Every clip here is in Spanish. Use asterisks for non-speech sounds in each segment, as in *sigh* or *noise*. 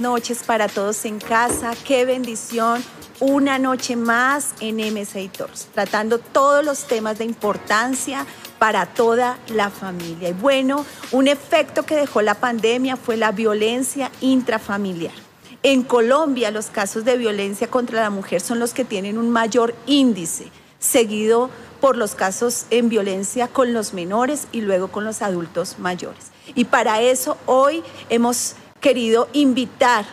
noches para todos en casa. Qué bendición. Una noche más en MSA Tours, tratando todos los temas de importancia para toda la familia. Y bueno, un efecto que dejó la pandemia fue la violencia intrafamiliar. En Colombia, los casos de violencia contra la mujer son los que tienen un mayor índice, seguido por los casos en violencia con los menores y luego con los adultos mayores. Y para eso hoy hemos querido invitar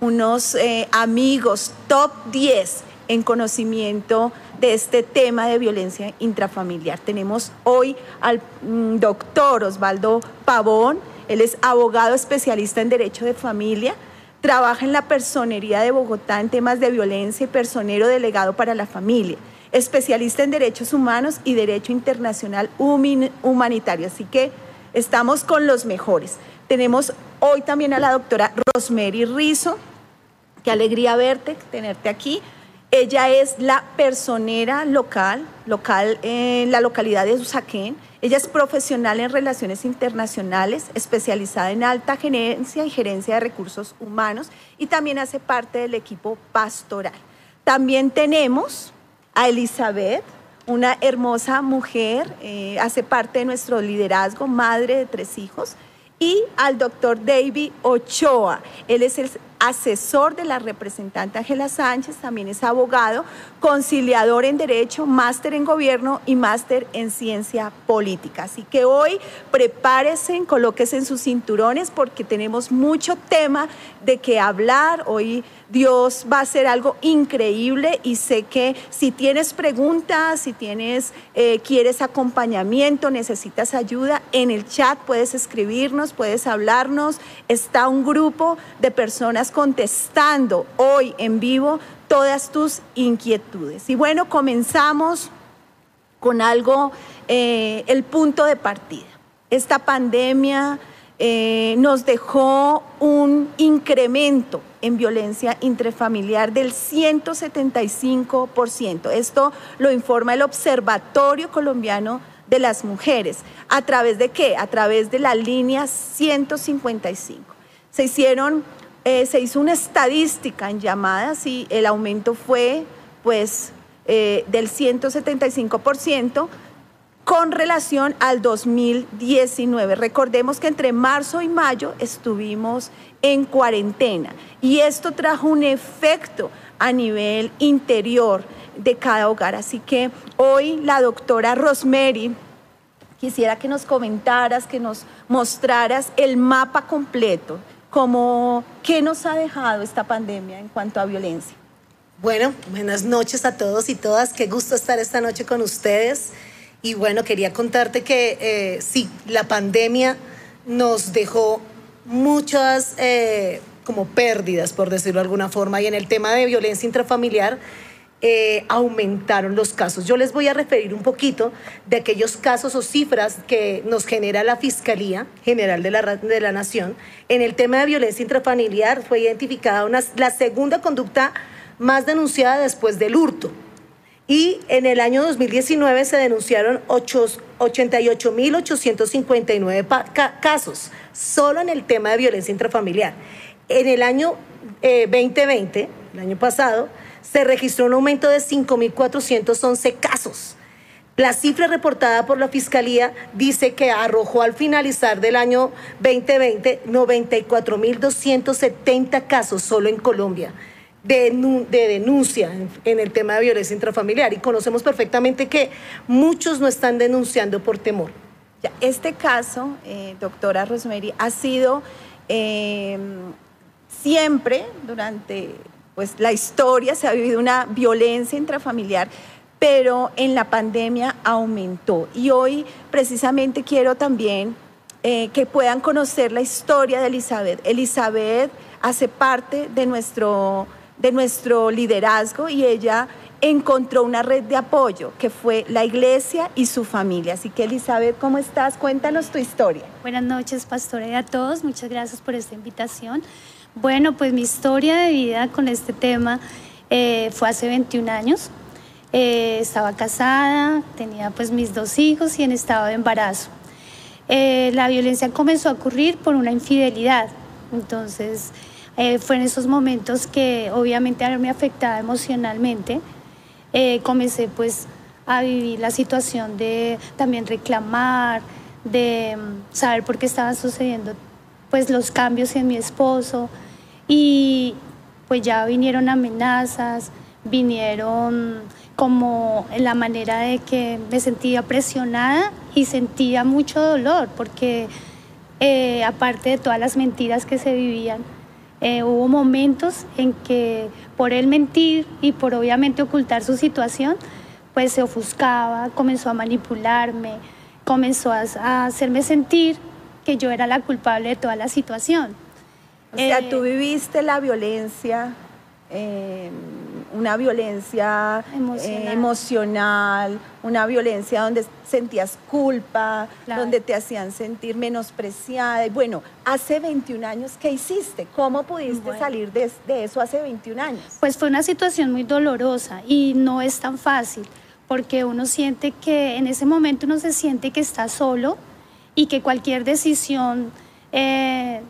unos eh, amigos top 10 en conocimiento de este tema de violencia intrafamiliar. Tenemos hoy al mm, doctor Osvaldo Pavón, él es abogado especialista en derecho de familia, trabaja en la personería de Bogotá en temas de violencia y personero delegado para la familia, especialista en derechos humanos y derecho internacional humanitario. Así que estamos con los mejores. Tenemos hoy también a la doctora Rosemary Rizo. Qué alegría verte, tenerte aquí. Ella es la personera local, local en la localidad de Usaquén. Ella es profesional en relaciones internacionales, especializada en alta gerencia y gerencia de recursos humanos y también hace parte del equipo pastoral. También tenemos a Elizabeth, una hermosa mujer, eh, hace parte de nuestro liderazgo, madre de tres hijos y al doctor David Ochoa. Él es el asesor de la representante Ángela Sánchez, también es abogado, conciliador en Derecho, máster en Gobierno y máster en Ciencia Política. Así que hoy prepárese, colóquese en sus cinturones porque tenemos mucho tema de qué hablar. Hoy Dios va a hacer algo increíble y sé que si tienes preguntas, si tienes, eh, quieres acompañamiento, necesitas ayuda, en el chat puedes escribirnos, puedes hablarnos. Está un grupo de personas contestando hoy en vivo todas tus inquietudes. Y bueno, comenzamos con algo, eh, el punto de partida. Esta pandemia eh, nos dejó un incremento en violencia intrafamiliar del 175%. Esto lo informa el Observatorio Colombiano de las Mujeres. ¿A través de qué? A través de la línea 155. Se hicieron, eh, se hizo una estadística en llamadas y el aumento fue pues eh, del 175% con relación al 2019. Recordemos que entre marzo y mayo estuvimos en cuarentena y esto trajo un efecto a nivel interior de cada hogar. Así que hoy la doctora Rosemary quisiera que nos comentaras, que nos mostraras el mapa completo, como qué nos ha dejado esta pandemia en cuanto a violencia. Bueno, buenas noches a todos y todas. Qué gusto estar esta noche con ustedes. Y bueno, quería contarte que eh, sí, la pandemia nos dejó muchas eh, como pérdidas, por decirlo de alguna forma, y en el tema de violencia intrafamiliar eh, aumentaron los casos. Yo les voy a referir un poquito de aquellos casos o cifras que nos genera la Fiscalía General de la, de la Nación. En el tema de violencia intrafamiliar fue identificada una, la segunda conducta más denunciada después del hurto y en el año 2019 se denunciaron 88.859 casos, solo en el tema de violencia intrafamiliar. En el año 2020, eh, el año pasado, se registró un aumento de 5.411 casos. La cifra reportada por la Fiscalía dice que arrojó al finalizar del año 2020 94.270 casos solo en Colombia de, denuncia en, el tema de violencia intrafamiliar y conocemos perfectamente que muchos no están denunciando por temor. este caso, eh, doctora Rosemary, ha sido em, siempre durante pues, la historia, se ha vivido una violencia intrafamiliar, pero en la pandemia aumentó. Y hoy precisamente quiero también eh, que puedan conocer la historia de Elizabeth. Elizabeth hace parte de nuestro de nuestro liderazgo y ella encontró una red de apoyo que fue la iglesia y su familia. Así que Elizabeth, ¿cómo estás? Cuéntanos tu historia. Buenas noches, pastora y a todos. Muchas gracias por esta invitación. Bueno, pues mi historia de vida con este tema eh, fue hace 21 años. Eh, estaba casada, tenía pues mis dos hijos y en estado de embarazo. Eh, la violencia comenzó a ocurrir por una infidelidad. Entonces, fue en esos momentos que obviamente me afectaba emocionalmente. Comencé pues a vivir la situación de también reclamar, de mm, saber por qué estaban sucediendo pues los cambios en mi esposo. Y pues ya vinieron amenazas, vinieron como en la manera de que me sentía presionada y sentía mucho dolor porque eh, aparte de todas las mentiras que se vivían, eh, hubo momentos en que por él mentir y por obviamente ocultar su situación, pues se ofuscaba, comenzó a manipularme, comenzó a, hacerme sentir que yo era la culpable de toda la situación. O sea, tú eh, viviste la violencia eh, una violencia eh, emocional. una violencia donde sentías culpa, donde te hacían sentir menospreciada. Y bueno, hace 21 años, ¿qué hiciste? ¿Cómo pudiste salir de, de eso hace 21 años? Pues fue una situación muy dolorosa y no es tan fácil, porque uno siente que en ese momento uno se siente que está solo y que cualquier decisión eh,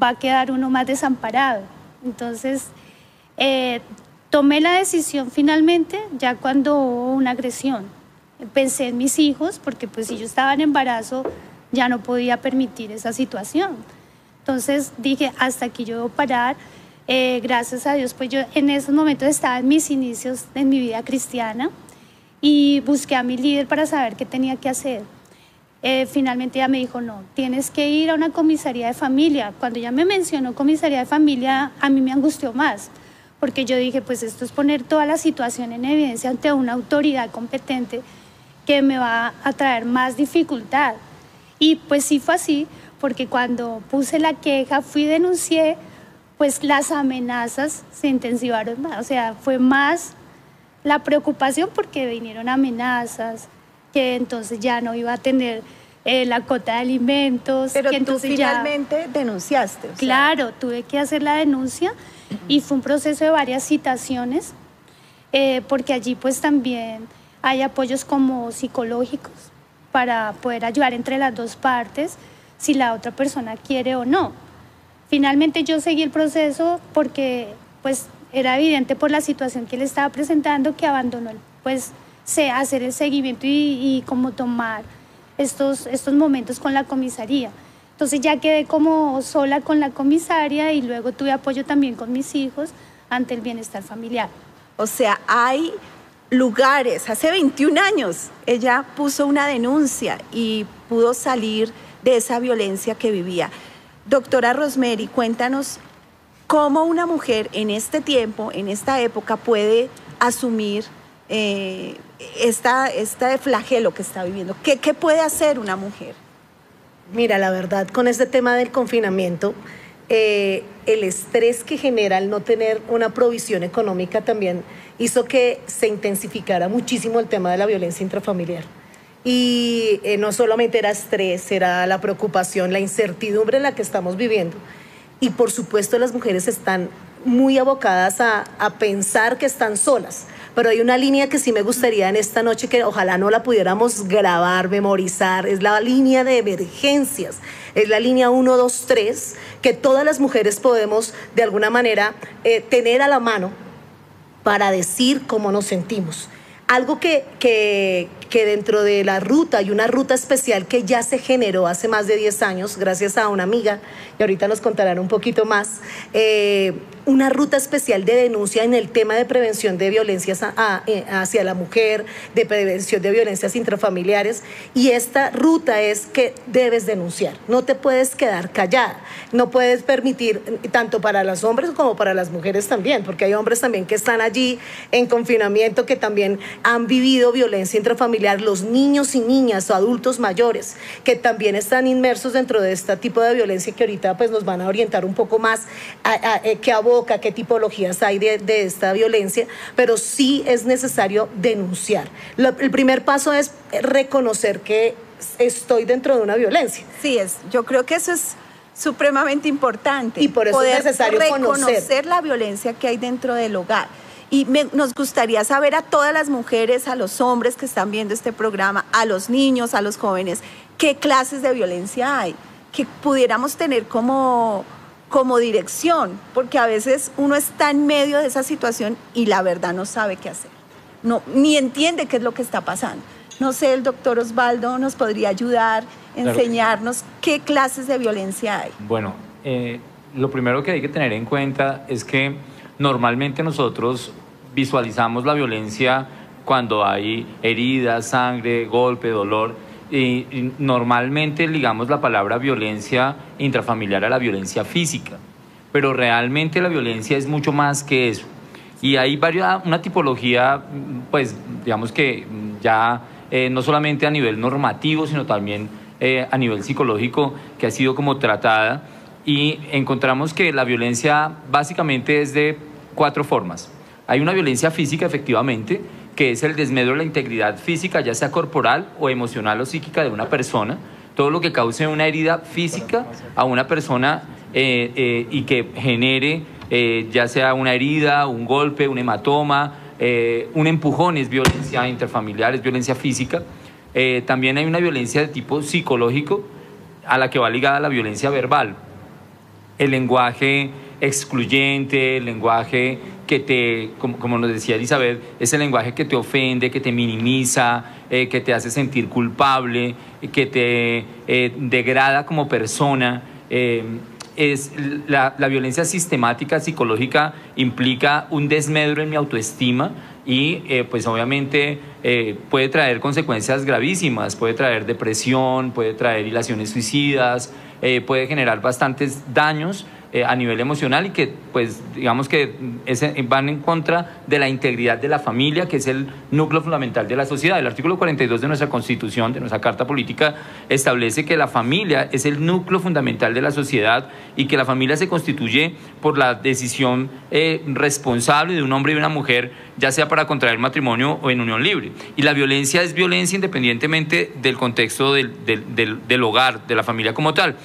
va a quedar uno más desamparado. Entonces, eh, tomé la decisión finalmente ya cuando hubo una agresión. Pensé en mis hijos porque pues si yo estaba en embarazo ya no podía permitir esa situación. Entonces dije, hasta aquí yo debo parar. Eh, gracias a Dios, pues yo en esos momentos estaba en mis inicios en mi vida cristiana y busqué a mi líder para saber qué tenía que hacer. Eh, finalmente ella me dijo, no, tienes que ir a una comisaría de familia. Cuando ella me mencionó comisaría de familia, a mí me angustió más porque yo dije, pues esto es poner toda la situación en evidencia ante una autoridad competente que me va a traer más dificultad. Y pues sí fue así, porque cuando puse la queja, fui denuncié, pues las amenazas se intensivaron más, o sea, fue más la preocupación porque vinieron amenazas, que entonces ya no iba a tener eh, la cota de alimentos. Pero que tú finalmente denunciaste. Claro, tuve que hacer la denuncia y fue un proceso de varias citaciones, eh, porque allí pues también hay apoyos como psicológicos para poder ayudar entre las dos partes si la otra persona quiere o no. Finalmente yo seguí el proceso porque pues era evidente por la situación que él estaba presentando que abandonó pues hacer el seguimiento y, y como tomar estos, estos momentos con la comisaría. Entonces ya quedé como sola con la comisaria y luego tuve apoyo también con mis hijos ante el bienestar familiar. O sea, hay lugares, hace 21 años ella puso una denuncia y pudo salir de esa violencia que vivía. Doctora Rosemary, cuéntanos cómo una mujer en este tiempo, en esta época, puede asumir eh, esta, este flagelo que está viviendo. ¿Qué, ¿Qué puede hacer una mujer? Mira, la verdad, con este tema del confinamiento, eh, el estrés que genera el no tener una provisión económica también hizo que se intensificara muchísimo el tema de la violencia intrafamiliar. Y eh, no solamente era estrés, era la preocupación, la incertidumbre en la que estamos viviendo. Y por supuesto las mujeres están muy abocadas a, a pensar que están solas pero hay una línea que sí me gustaría en esta noche que ojalá no la pudiéramos grabar, memorizar, es la línea de emergencias, es la línea 1, 2, 3, que todas las mujeres podemos de alguna manera eh, tener a la mano para decir cómo nos sentimos. Algo que, que, que dentro de la ruta hay una ruta especial que ya se generó hace más de 10 años, gracias a una amiga, y ahorita nos contarán un poquito más, eh, una ruta especial de denuncia en el tema de prevención de violencias eh, hacia la mujer, de prevención de violencias intrafamiliares, y esta ruta es que debes denunciar, no te puedes quedar callada, no puedes permitir, tanto para los hombres como para las mujeres también, porque hay hombres también que están allí en confinamiento que también han vivido violencia intrafamiliar los niños y niñas o adultos mayores que también están inmersos dentro de este tipo de violencia que ahorita pues nos van a orientar un poco más a, a, eh, qué aboca, qué tipologías hay de, esta violencia, pero sí es necesario denunciar. el primer paso es reconocer que estoy dentro de una violencia. Sí, es, yo creo que eso es supremamente importante. Y por eso es necesario reconocer la violencia que hay dentro del hogar. Y nos gustaría saber a todas las mujeres, a los hombres que están viendo este programa, a los niños, a los jóvenes, qué clases de violencia hay, que pudiéramos tener como como dirección, porque a veces uno está en medio de esa situación y la verdad no sabe qué hacer, no, ni entiende qué es lo que está pasando. No sé, el doctor Osvaldo nos podría ayudar, enseñarnos qué clases de violencia hay. Bueno, eh, lo primero que hay que tener en cuenta es que normalmente nosotros visualizamos la violencia cuando hay heridas, sangre, golpe, dolor. Normalmente ligamos la palabra violencia intrafamiliar a la violencia física, pero realmente la violencia es mucho más que eso. Y hay varias, una tipología, pues digamos que ya eh, no solamente a nivel normativo, sino también eh, a nivel psicológico, que ha sido como tratada. Y encontramos que la violencia básicamente es de cuatro formas. Hay una violencia física, efectivamente, que es el desmedro de la integridad física, ya sea corporal o emocional o psíquica de una persona, todo lo que cause una herida física a una persona eh, eh, y que genere eh, ya sea una herida, un golpe, un hematoma, un empujón es violencia interfamiliar, es violencia física. también hay una violencia de tipo psicológico a la que va ligada la violencia verbal. El lenguaje excluyente, el lenguaje que te, como, nos decía Elizabeth, es el lenguaje que te ofende, que te minimiza, eh, que te hace sentir culpable, que te eh, degrada como persona. Eh, es la, la, violencia sistemática psicológica implica un desmedro en mi autoestima y pues obviamente puede traer consecuencias gravísimas, puede traer depresión, puede traer ilaciones suicidas, puede generar bastantes daños eh, a nivel emocional y que pues digamos que van en contra de la integridad de la familia, que es el núcleo fundamental de la sociedad. El artículo 42 de nuestra Constitución, de nuestra Carta Política, establece que la familia es el núcleo fundamental de la sociedad y que la familia se constituye por la decisión eh, responsable de un hombre y una mujer, ya sea para contraer matrimonio o en unión libre. Y la violencia es violencia independientemente del contexto del, del, del hogar, de la familia como tal.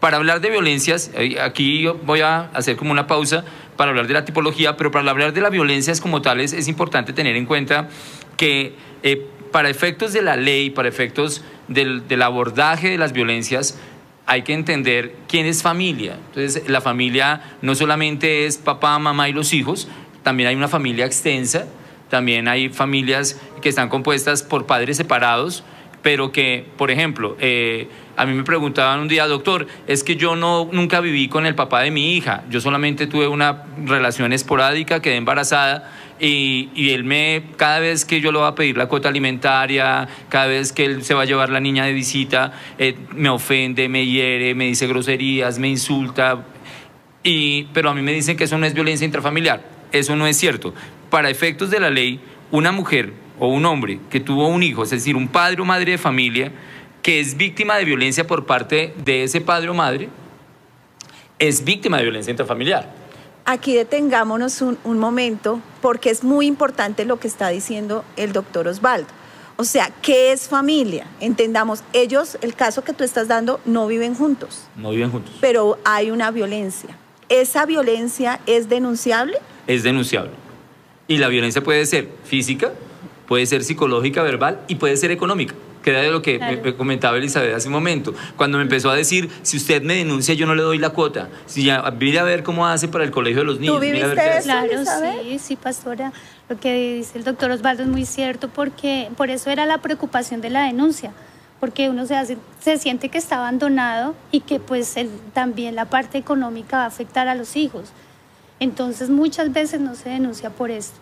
Para hablar de violencias, eh, aquí voy a hacer como una pausa para hablar de la tipología, pero para hablar de las violencias como tales es importante tener en cuenta que eh, para efectos de la ley, para efectos del, abordaje de las violencias, hay que entender quién es familia. Entonces, la familia no solamente es papá, mamá y los hijos, también hay una familia extensa, también hay familias que están compuestas por padres separados, pero que, por ejemplo, eh, a mí me preguntaban un día, doctor, es que yo no, nunca viví con el papá de mi hija, yo solamente tuve una relación esporádica, quedé embarazada y, y, él me, cada vez que yo le voy a pedir la cuota alimentaria, cada vez que él se va a llevar la niña de visita, eh, me ofende, me hiere, me dice groserías, me insulta, y, pero a mí me dicen que eso no es violencia intrafamiliar, eso no es cierto. Para efectos de la ley, una mujer o un hombre que tuvo un hijo, es decir, un padre o madre de familia, que es víctima de violencia por parte de ese padre o madre, es víctima de violencia intrafamiliar. Aquí detengámonos un, un momento porque es muy importante lo que está diciendo el doctor Osvaldo. O sea, ¿qué es familia? Entendamos, ellos, el caso que tú estás dando, no viven juntos. No viven juntos. Pero hay una violencia. ¿Esa violencia es denunciable? Es denunciable. Y la violencia puede ser física, puede ser psicológica, verbal y puede ser económica que era de lo que me, comentaba Elizabeth hace un momento, cuando me empezó a decir, si usted me denuncia, yo no le doy la cuota, si ya, mire a ver cómo hace para el colegio de los niños. ¿Tú viviste Claro, sí, sí, pastora, lo que dice el doctor Osvaldo es muy cierto, porque por eso era la preocupación de la denuncia, porque uno se, hace, se siente que está abandonado y que pues también la parte económica va a afectar a los hijos. Entonces muchas veces no se denuncia por esto.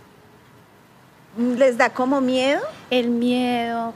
¿Les da como miedo? El miedo,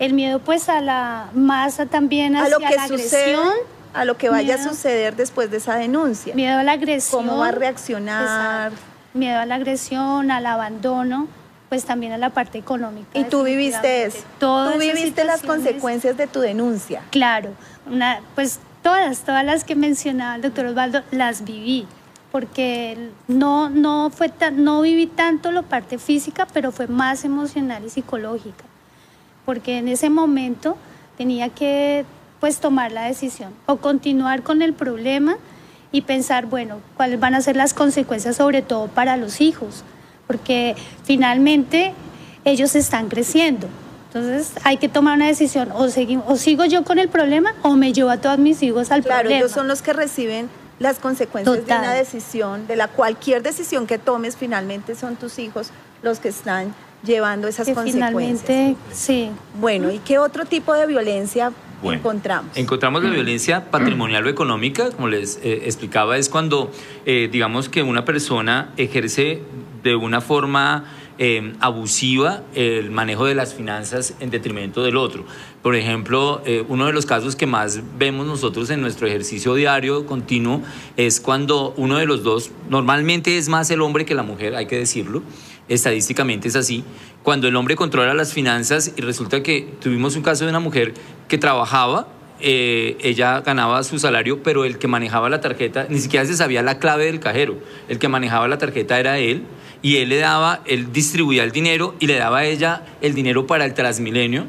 el miedo pues a la masa también hacia a lo que la agresión. a lo que vaya a suceder después de esa denuncia. Miedo a la agresión. ¿Cómo va a reaccionar? Miedo a la agresión, al abandono, pues también a la parte económica. ¿Y tú viviste eso? ¿Tú viviste las consecuencias de tu denuncia? Claro, una, pues todas, todas las que mencionaba el doctor Osvaldo, las viví porque no, no, fue no viví tanto la parte física, pero fue más emocional y psicológica, porque en ese momento tenía que pues tomar la decisión o continuar con el problema y pensar, bueno, cuáles van a ser las consecuencias sobre todo para los hijos, porque finalmente ellos están creciendo. Entonces hay que tomar una decisión, o, o sigo yo con el problema o me llevo a todos mis hijos al problema. Claro, ellos son los que reciben las consecuencias de una decisión, de la cualquier decisión que tomes, finalmente son tus hijos los que están llevando esas consecuencias. Finalmente, sí. Bueno, ¿y qué otro tipo de violencia encontramos? Encontramos la violencia patrimonial o económica, como les eh, explicaba, es cuando eh, digamos que una persona ejerce de una forma eh, abusiva el manejo de las finanzas en detrimento del otro. Por ejemplo, uno de los casos que más vemos nosotros en nuestro ejercicio diario continuo es cuando uno de los dos, normalmente es más el hombre que la mujer, hay que decirlo, estadísticamente es así, cuando el hombre controla las finanzas y resulta que tuvimos un caso de una mujer que trabajaba, eh, ella ganaba su salario, pero el que manejaba la tarjeta, ni siquiera se sabía la clave del cajero, el que manejaba la tarjeta era él y él le daba, él distribuía el dinero y le daba a ella el dinero para el Transmilenio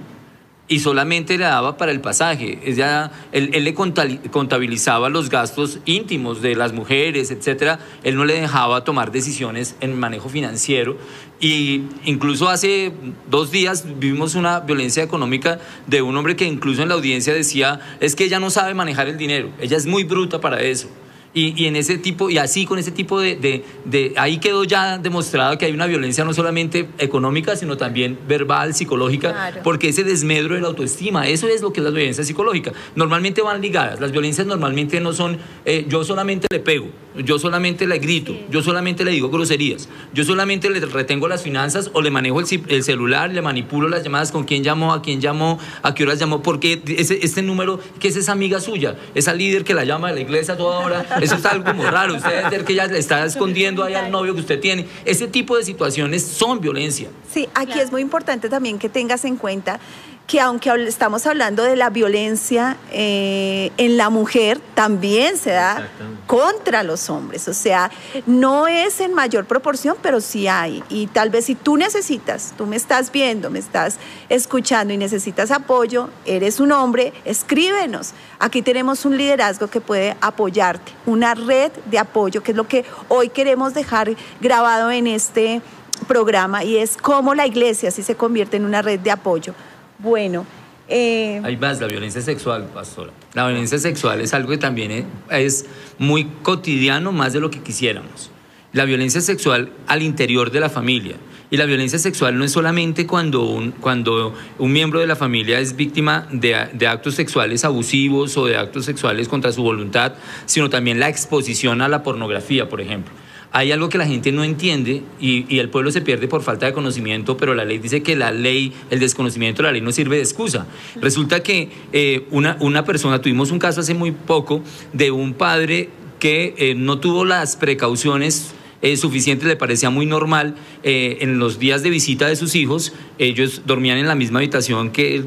y solamente le daba para el pasaje. Ella, él, él, le contabilizaba los gastos íntimos de las mujeres, etcétera. Él no le dejaba tomar decisiones en manejo financiero. Y incluso hace dos días vivimos una violencia económica de un hombre que incluso en la audiencia decía, es que ella no sabe manejar el dinero, ella es muy bruta para eso. Y, en ese tipo, y así con ese tipo de, de, ahí quedó ya demostrado que hay una violencia no solamente económica, sino también verbal, psicológica, porque ese desmedro de la autoestima, eso es lo que es la violencia psicológica. Normalmente van ligadas, las violencias normalmente no son, eh, yo solamente le pego, yo solamente le grito, yo solamente le digo groserías, yo solamente le retengo las finanzas o le manejo el, celular, le manipulo las llamadas con quién llamó, a quién llamó, a qué horas llamó, porque ese, este número, que es esa amiga suya, esa líder que la llama de la iglesia toda hora, eso es algo como raro. Usted debe que ella le está escondiendo ahí al novio que usted tiene. Ese tipo de situaciones son violencia. Sí, aquí es muy importante también que tengas en cuenta que aunque estamos hablando de la violencia eh, en la mujer, también se da contra los hombres. O sea, no es en mayor proporción, pero sí hay. Y tal vez si tú necesitas, tú me estás viendo, me estás escuchando y necesitas apoyo, eres un hombre, escríbenos. Aquí tenemos un liderazgo que puede apoyarte, una red de apoyo, que es lo que hoy queremos dejar grabado en este programa y es cómo la iglesia sí se convierte en una red de apoyo bueno. Eh, Hay más, la violencia sexual, pastora. La violencia sexual es algo que también es muy cotidiano, más de lo que quisiéramos. La violencia sexual al interior de la familia. Y la violencia sexual no es solamente cuando un, cuando un miembro de la familia es víctima de, de, actos sexuales abusivos o de actos sexuales contra su voluntad, sino también la exposición a la pornografía, por ejemplo hay algo que la gente no entiende y, el pueblo se pierde por falta de conocimiento, pero la ley dice que la ley, el desconocimiento de la ley no sirve de excusa. Resulta que eh, una, persona, tuvimos un caso hace muy poco de un padre que eh, no tuvo las precauciones eh, suficientes, le parecía muy normal. en los días de visita de sus hijos, ellos dormían en la misma habitación que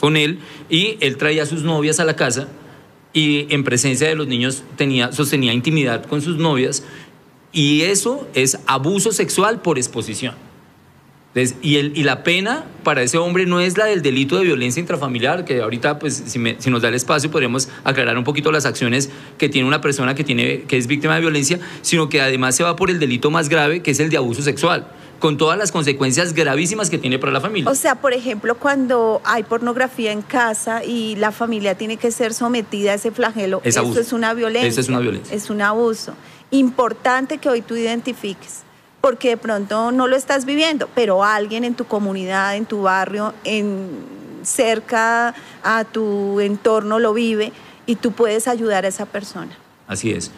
con él y él traía a sus novias a la casa y en presencia de los niños tenía, sostenía intimidad con sus novias y eso es abuso sexual por exposición. y, el, y, la pena para ese hombre no es la del delito de violencia intrafamiliar, que ahorita, pues, si, si, nos da el espacio, podríamos aclarar un poquito las acciones que tiene una persona que, tiene, que es víctima de violencia, sino que además se va por el delito más grave, que es el de abuso sexual con todas las consecuencias gravísimas que tiene para la familia. O sea, por ejemplo, cuando hay pornografía en casa y la familia tiene que ser sometida a ese flagelo, eso es una violencia. Eso es una violencia. Es un abuso importante que hoy tú identifiques, porque de pronto no lo estás viviendo, pero alguien en tu comunidad, en tu barrio, en cerca a tu entorno lo vive y tú puedes ayudar a esa persona. Así es.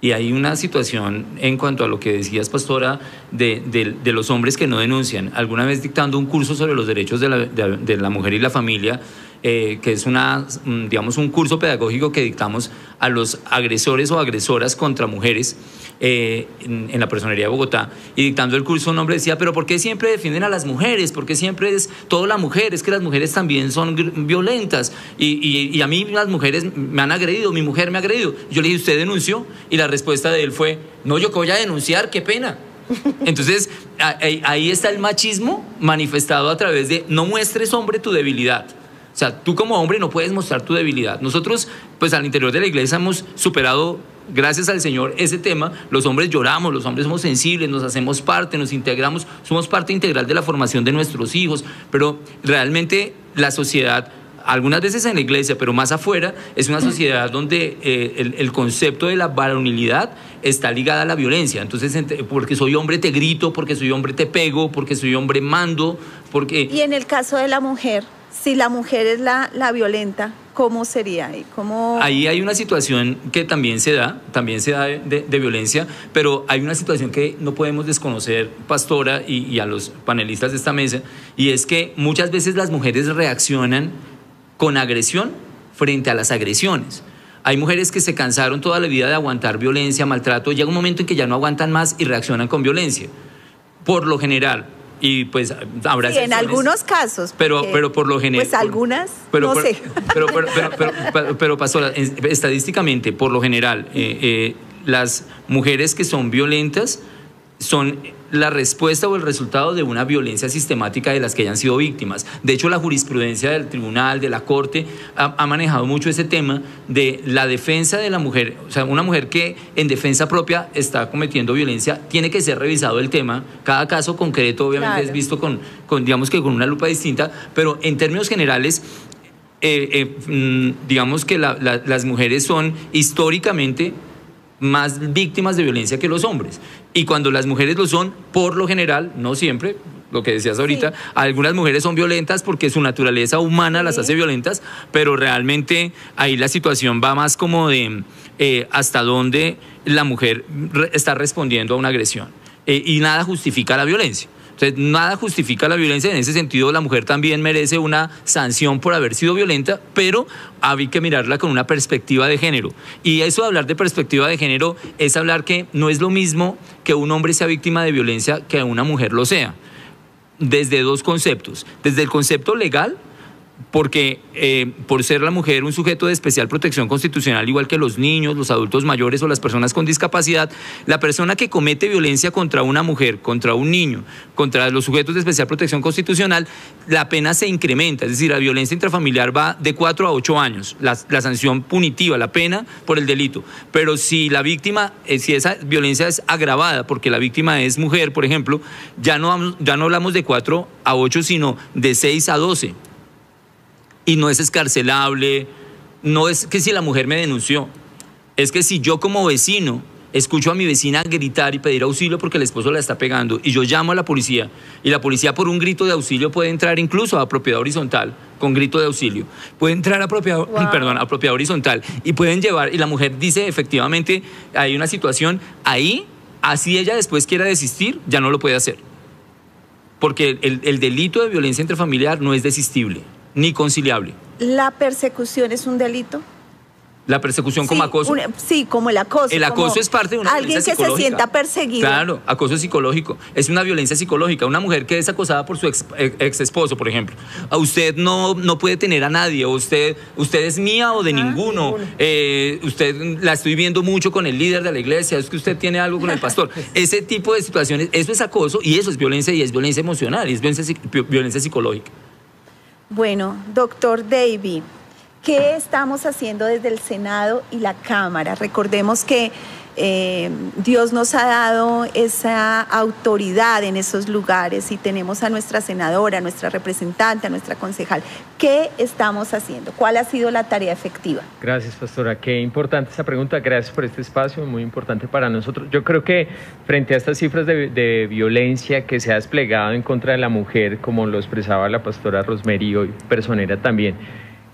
Y hay una situación en cuanto a lo que decías, pastora, de, los hombres que no denuncian. Alguna vez dictando un curso sobre los derechos de la, de la mujer y la familia, eh, que es una, mm, digamos, un curso pedagógico que dictamos a los agresores o agresoras contra mujeres eh, en, la personería de Bogotá. Y dictando el curso un hombre decía, pero ¿por qué siempre defienden a las mujeres? ¿Por qué siempre es toda la mujer? Es que las mujeres también son violentas. Y, y, a mí las mujeres me han agredido, mi mujer me ha agredido. Yo le dije, ¿usted denunció? Y la respuesta de él fue, no, yo que voy a denunciar, qué pena. *laughs* Entonces, ahí está el machismo manifestado a través de no muestres, hombre, tu debilidad. O sea, tú como hombre no puedes mostrar tu debilidad. Nosotros, pues al interior de la iglesia hemos superado, gracias al Señor, ese tema. Los hombres lloramos, los hombres somos sensibles, nos hacemos parte, nos integramos, somos parte integral de la formación de nuestros hijos, pero realmente la sociedad algunas veces en la iglesia, pero más afuera, es una sociedad donde eh, el, concepto de la varonilidad está ligada a la violencia. Entonces, porque soy hombre te grito, porque soy hombre te pego, porque soy hombre mando, porque... Y en el caso de la mujer, si la mujer es la, la violenta, ¿cómo sería? ¿Cómo... Ahí hay una situación que también se da, también se da de, violencia, pero hay una situación que no podemos desconocer, Pastora, y, y, a los panelistas de esta mesa, y es que muchas veces las mujeres reaccionan con agresión frente a las agresiones. Hay mujeres que se cansaron toda la vida de aguantar violencia, maltrato, llega un momento en que ya no aguantan más y reaccionan con violencia. Por lo general, y pues habrá sí, en algunos casos pero pero por lo general pues algunas no sé. pero pero, pero, pastora estadísticamente por lo general eh, eh, las mujeres que son violentas son la respuesta o el resultado de una violencia sistemática de las que hayan sido víctimas. De hecho, la jurisprudencia del tribunal, de la corte, ha, manejado mucho ese tema de la defensa de la mujer. O sea, una mujer que en defensa propia está cometiendo violencia, tiene que ser revisado el tema. Cada caso concreto, obviamente, es visto con, con, digamos que con una lupa distinta, pero en términos generales, eh, eh, mm, digamos que las mujeres son históricamente más víctimas de violencia que los hombres. Y cuando las mujeres lo son, por lo general, no siempre, lo que decías ahorita, algunas mujeres son violentas porque su naturaleza humana las hace violentas, pero realmente ahí la situación va más como de eh, hasta dónde la mujer está respondiendo a una agresión. Eh, y nada justifica la violencia. Entonces, nada justifica la violencia. En ese sentido, la mujer también merece una sanción por haber sido violenta, pero hay que mirarla con una perspectiva de género. Y eso de hablar de perspectiva de género es hablar que no es lo mismo que un hombre sea víctima de violencia que una mujer lo sea. Desde dos conceptos. Desde el concepto legal, porque eh, por ser la mujer un sujeto de especial protección constitucional, igual que los niños, los adultos mayores o las personas con discapacidad, la persona que comete violencia contra una mujer, contra un niño, contra los sujetos de especial protección constitucional, la pena se incrementa, es decir, la violencia intrafamiliar va de 4 a 8 años, la, sanción punitiva, la pena por el delito. Pero si la víctima, eh, si esa violencia es agravada porque la víctima es mujer, por ejemplo, ya no, ya no hablamos de 4 a 8, sino de 6 a 12 y no es escarcelable, no es que si la mujer me denunció, es que si yo como vecino escucho a mi vecina gritar y pedir auxilio porque el esposo la está pegando y yo llamo a la policía y la policía por un grito de auxilio puede entrar incluso a propiedad horizontal con grito de auxilio, puede entrar a propiedad, *laughs* perdón, a propiedad horizontal y pueden llevar y la mujer dice efectivamente hay una situación ahí, así ella después quiera desistir, ya no lo puede hacer. Porque el, el delito de violencia intrafamiliar no es desistible ni conciliable. ¿La persecución es un delito? La persecución como acoso. sí, como el acoso. El acoso es parte de una alguien violencia Alguien que se sienta perseguido. Claro, acoso psicológico. Es una violencia psicológica. Una mujer que es acosada por su ex, esposo, por ejemplo. A usted no, no puede tener a nadie. Usted, usted es mía o de ah, ninguno. Eh, usted la estoy viendo mucho con el líder de la iglesia. Es que usted tiene algo con el pastor. *laughs* Ese tipo de situaciones, eso es acoso y eso es violencia y es violencia emocional y es violencia, violencia psicológica. Bueno, doctor Davy, ¿qué estamos haciendo desde el Senado y la Cámara? Recordemos que eh, Dios nos ha dado esa autoridad en esos lugares y tenemos a nuestra senadora, a nuestra representante, a nuestra concejal. ¿Qué estamos haciendo? ¿Cuál ha sido la tarea efectiva? Gracias, pastora. Qué importante esa pregunta. Gracias por este espacio, muy importante para nosotros. Yo creo que frente a estas cifras de, violencia que se ha desplegado en contra de la mujer, como lo expresaba la pastora Rosmerio y personera también,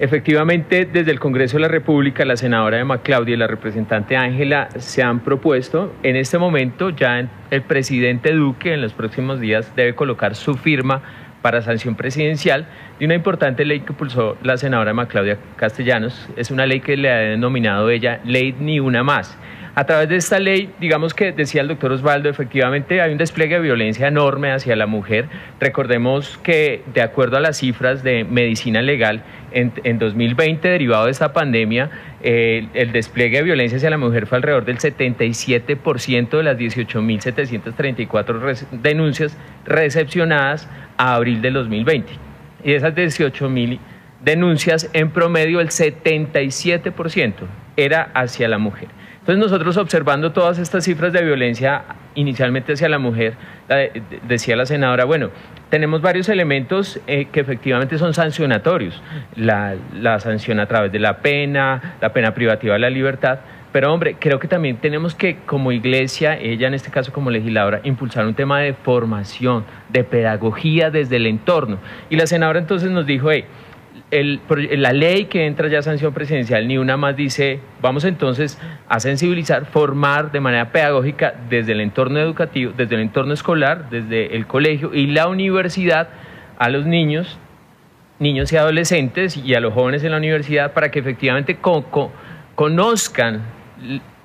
Efectivamente, desde el Congreso de la República, la senadora de Maclaudia y la representante Ángela se han propuesto, en este momento ya el presidente Duque en los próximos días debe colocar su firma para sanción presidencial de una importante ley que pulsó la senadora Maclaudia Castellanos. Es una ley que le ha denominado ella Ley Ni Una Más. A través de esta ley, digamos que decía el doctor Osvaldo, efectivamente hay un despliegue de violencia enorme hacia la mujer. Recordemos que de acuerdo a las cifras de medicina legal, en, 2020, derivado de esta pandemia, eh, el despliegue de violencia hacia la mujer fue alrededor del 77% de las 18.734 denuncias recepcionadas a abril del 2020. Y de esas 18.000 denuncias, en promedio el 77% era hacia la mujer. Entonces nosotros observando todas estas cifras de violencia inicialmente hacia la mujer, decía la senadora, bueno, tenemos varios elementos eh, que efectivamente son sancionatorios. La, la sanción a través de la pena, la pena privativa de la libertad, pero hombre, creo que también tenemos que como iglesia, ella en este caso como legisladora, impulsar un tema de formación, de pedagogía desde el entorno. Y la senadora entonces nos dijo, hey, el, la ley que entra ya a sanción presidencial, ni una más dice, vamos entonces a sensibilizar, formar de manera pedagógica desde el entorno educativo, desde el entorno escolar, desde el colegio y la universidad a los niños, niños y adolescentes y a los jóvenes en la universidad para que efectivamente conozcan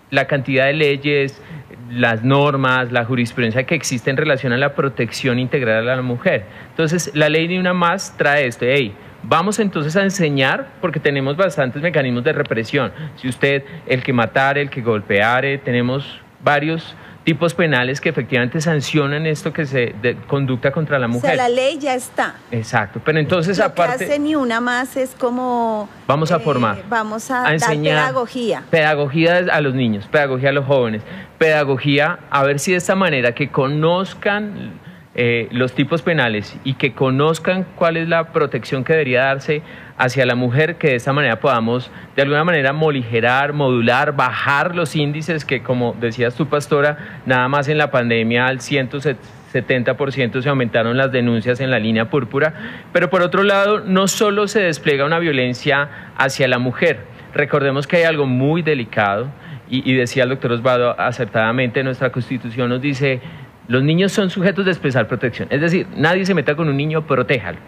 la cantidad de leyes, las normas, la jurisprudencia que existe en relación a la protección integral a la mujer. Entonces, la ley ni una más trae esto, hey, Vamos entonces a enseñar, porque tenemos bastantes mecanismos de represión. Si usted, el que matare, el que golpeare, tenemos varios tipos penales que efectivamente sancionan esto que se de, conducta contra la mujer. O sea, la ley ya está. Exacto, pero entonces Lo aparte... Que hace ni una más es como... Vamos a formar. Eh, vamos a, enseñar pedagogía. Pedagogía a los niños, pedagogía a los jóvenes, pedagogía a ver si de esta manera que conozcan eh, los tipos penales y que conozcan cuál es la protección que debería darse hacia la mujer, que de esta manera podamos de alguna manera moligerar, modular, bajar los índices que, como decías tu pastora, nada más en la pandemia al 170% se aumentaron las denuncias en la línea púrpura. Pero por otro lado, no solo se despliega una violencia hacia la mujer, recordemos que hay algo muy delicado. Y, y decía el doctor Osvaldo acertadamente, nuestra constitución nos dice los niños son sujetos de especial protección. Es decir, nadie se meta con un niño, protéjalo.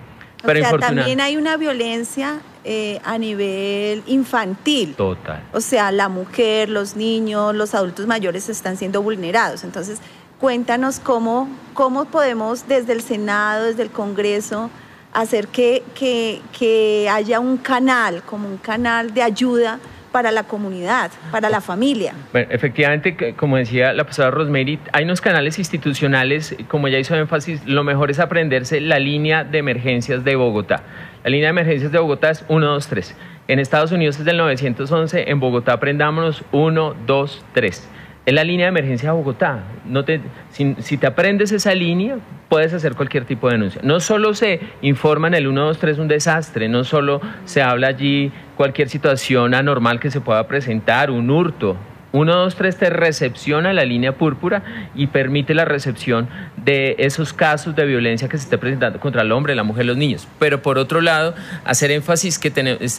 Pero o sea, también hay una violencia eh, a nivel infantil. Total. O sea, la mujer, los niños, los adultos mayores están siendo vulnerados. Entonces, cuéntanos cómo, cómo podemos desde el Senado, desde el Congreso, hacer que, que, que haya un canal, como un canal de ayuda para la comunidad, para la familia. Bueno, efectivamente, como decía la pasada Rosemary, hay unos canales institucionales, como ya hizo énfasis, lo mejor es aprenderse la línea de emergencias de Bogotá. La línea de emergencias de Bogotá es 1, 2, 3. En Estados Unidos es del 911, en Bogotá aprendámonos 1, 2, 3 es la línea de emergencia de Bogotá. No te, si, si, te aprendes esa línea, puedes hacer cualquier tipo de denuncia. No solo se informa en el 123 un desastre, no solo se habla allí cualquier situación anormal que se pueda presentar, un hurto, 123 te recepciona la línea púrpura y permite la recepción de esos casos de violencia que se esté presentando contra el hombre, la mujer, los niños. Pero por otro lado, hacer énfasis que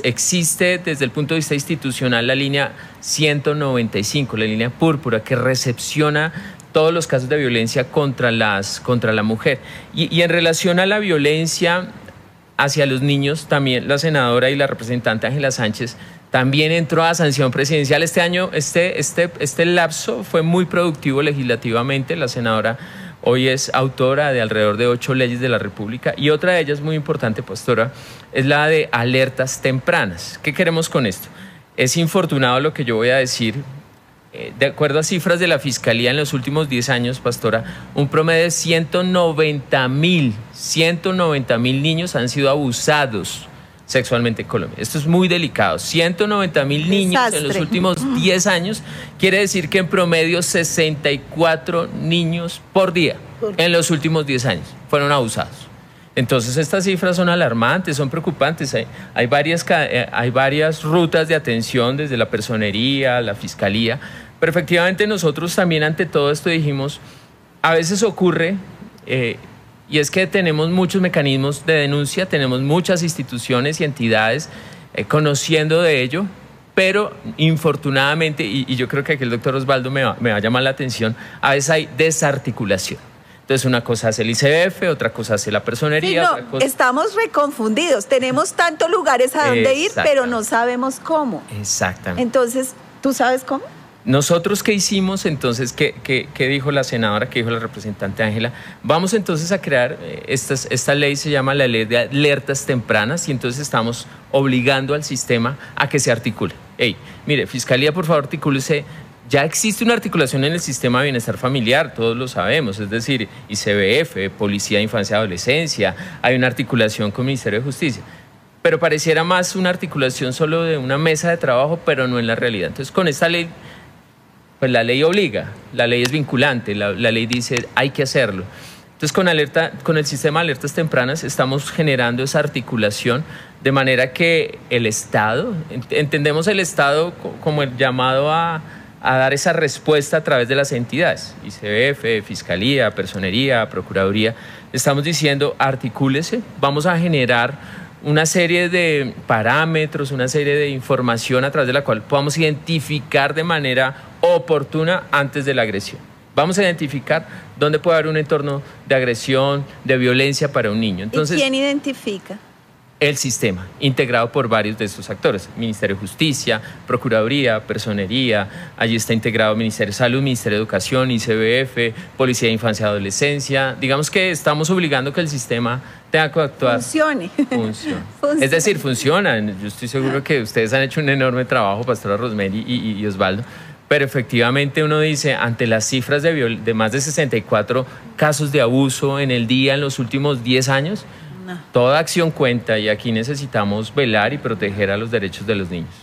existe desde el punto de vista institucional la línea 195, la línea púrpura, que recepciona todos los casos de violencia contra, las, contra la mujer. Y, y en relación a la violencia hacia los niños, también la senadora y la representante Ángela Sánchez también entró a sanción presidencial. Este año, este, este, este lapso fue muy productivo legislativamente. La senadora hoy es autora de alrededor de ocho leyes de la República y otra de ellas muy importante, pastora, es la de alertas tempranas. ¿Qué queremos con esto? Es infortunado lo que yo voy a decir. Eh, de acuerdo a cifras de la Fiscalía en los últimos 10 años, pastora, un promedio de 190 mil, 190 mil niños han sido abusados sexualmente en Colombia. Esto es muy delicado. 190 mil niños en los últimos *laughs* 10 años quiere decir que en promedio 64 niños por día en los últimos 10 años fueron abusados. Entonces estas cifras son alarmantes, son preocupantes. Hay, hay, varias, eh, hay varias rutas de atención desde la personería, la fiscalía, pero efectivamente nosotros también ante todo esto dijimos, a veces ocurre eh, y es que tenemos muchos mecanismos de denuncia, tenemos muchas instituciones y entidades eh, conociendo de ello, pero infortunadamente, y, yo creo que aquí el doctor Osvaldo me va, me va a llamar la atención, a veces hay desarticulación. Entonces una cosa hace el ICF, otra cosa hace la personería. Sí, no, Estamos reconfundidos, tenemos tantos lugares a donde ir, pero no sabemos cómo. Exactamente. Entonces, ¿tú sabes cómo? Nosotros, ¿qué hicimos entonces? ¿Qué, dijo la senadora? ¿Qué dijo la representante Ángela? Vamos entonces a crear, eh, esta, esta ley se llama la ley de alertas tempranas y entonces estamos obligando al sistema a que se articule. Hey, mire, Fiscalía, por favor, articúlese ya existe una articulación en el sistema de bienestar familiar, todos lo sabemos, es decir, ICBF, Policía de Infancia y Adolescencia, hay una articulación con el Ministerio de Justicia, pero pareciera más una articulación solo de una mesa de trabajo, pero no en la realidad. Entonces, con esta ley pues la ley obliga, la ley es vinculante, la, ley dice hay que hacerlo. Entonces, con, alerta, con el sistema de alertas tempranas estamos generando esa articulación de manera que el Estado, entendemos el Estado como el llamado a, a dar esa respuesta a través de las entidades, ICBF, Fiscalía, Personería, Procuraduría. Estamos diciendo, articúlese, vamos a generar una serie de parámetros, una serie de información a través de la cual podamos identificar de manera oportuna antes de la agresión. Vamos a identificar dónde puede haber un entorno de agresión, de violencia para un niño. Entonces, ¿Y quién identifica? El sistema, integrado por varios de estos actores, Ministerio de Justicia, Procuraduría, Personería, allí está integrado Ministerio de Salud, Ministerio de Educación, ICBF, Policía de Infancia y Adolescencia. Digamos que estamos obligando que el sistema tenga que actuar. Funcione. Funcione. *laughs* Es decir, funciona. Yo estoy seguro que ustedes han hecho un enorme trabajo, Pastora Rosemary y, Osvaldo. Pero efectivamente uno dice, ante las cifras de, de más de 64 casos de abuso en el día en los últimos 10 años, Toda acción cuenta y aquí necesitamos velar y proteger a los derechos de los niños.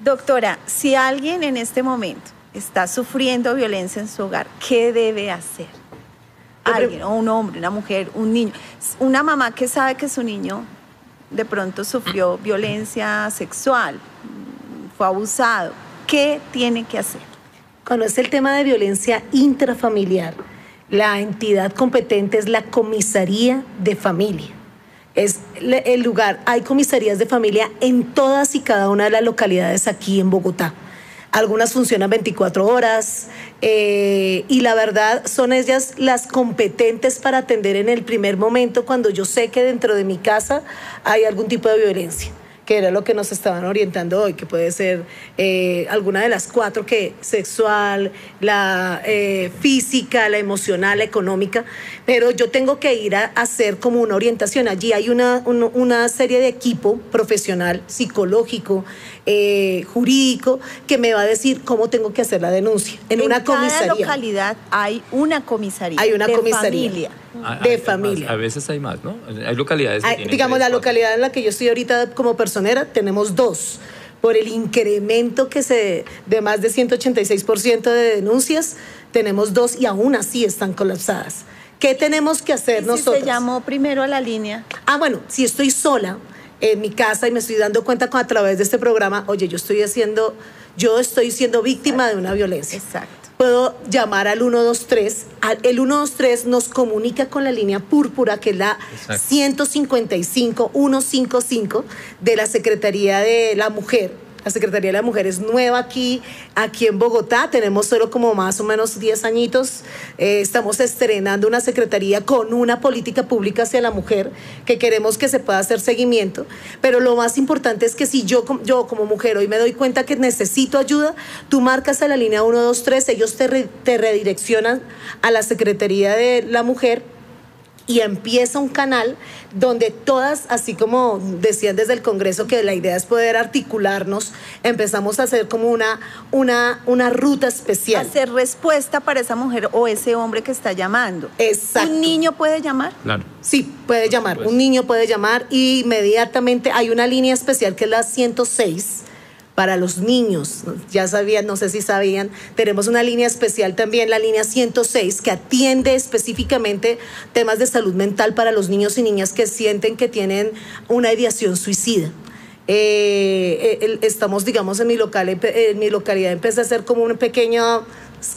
Doctora, si alguien en este momento está sufriendo violencia en su hogar, ¿qué debe hacer? Alguien, o un hombre, una mujer, un niño. Una mamá que sabe que su niño de pronto sufrió violencia sexual, fue abusado, ¿qué tiene que hacer? Cuando es el tema de violencia intrafamiliar, la entidad competente es la comisaría de familia. Es el lugar, hay comisarías de familia en todas y cada una de las localidades aquí en Bogotá. Algunas funcionan 24 horas eh, y la verdad son ellas las competentes para atender en el primer momento cuando yo sé que dentro de mi casa hay algún tipo de violencia que era lo que nos estaban orientando hoy, que puede ser eh, alguna de las cuatro, que sexual, la eh, física, la emocional, la económica, pero yo tengo que ir a hacer como una orientación. Allí hay una, una serie de equipo profesional, psicológico, eh, jurídico que me va a decir cómo tengo que hacer la denuncia. En, una comisaría. En cada localidad hay una comisaría. Hay una comisaría. Familia, de familia. a veces hay más, ¿no? Hay localidades. Que digamos, la localidad en la que yo estoy ahorita como personera, tenemos dos por el incremento que se de más de 186% de denuncias, tenemos dos y aún así están colapsadas. ¿Qué tenemos que hacer ¿Y nosotros? Se llamó primero a la línea. Ah, bueno, si estoy sola, en mi casa y me estoy dando cuenta con, a través de este programa, oye, yo estoy haciendo, yo estoy siendo víctima de una violencia. Exacto. Puedo llamar al 123. El 123 nos comunica con la línea púrpura, que es la 155-155 de la Secretaría de la Mujer la Secretaría de la Mujer es nueva aquí, aquí en Bogotá. Tenemos solo como más o menos 10 añitos. Eh, estamos estrenando una secretaría con una política pública hacia la mujer que queremos que se pueda hacer seguimiento. Pero lo más importante es que si yo, yo como mujer hoy me doy cuenta que necesito ayuda, tú marcas a la línea 123, ellos te, te redireccionan a la Secretaría de la Mujer y empieza un canal donde todas, así como decían desde el Congreso que la idea es poder articularnos, empezamos a hacer como una, una, una ruta especial. Hacer respuesta para esa mujer o ese hombre que está llamando. Exacto. ¿Un niño puede llamar? Claro. Sí, puede llamar. Un niño puede llamar y inmediatamente hay una línea especial que es la 106 para los niños. Ya sabían, no sé si sabían, tenemos una línea especial también, la línea 106, que atiende específicamente temas de salud mental para los niños y niñas que sienten que tienen una ideación suicida. Eh, eh, estamos, digamos, en mi, localidad, empecé a hacer como una pequeña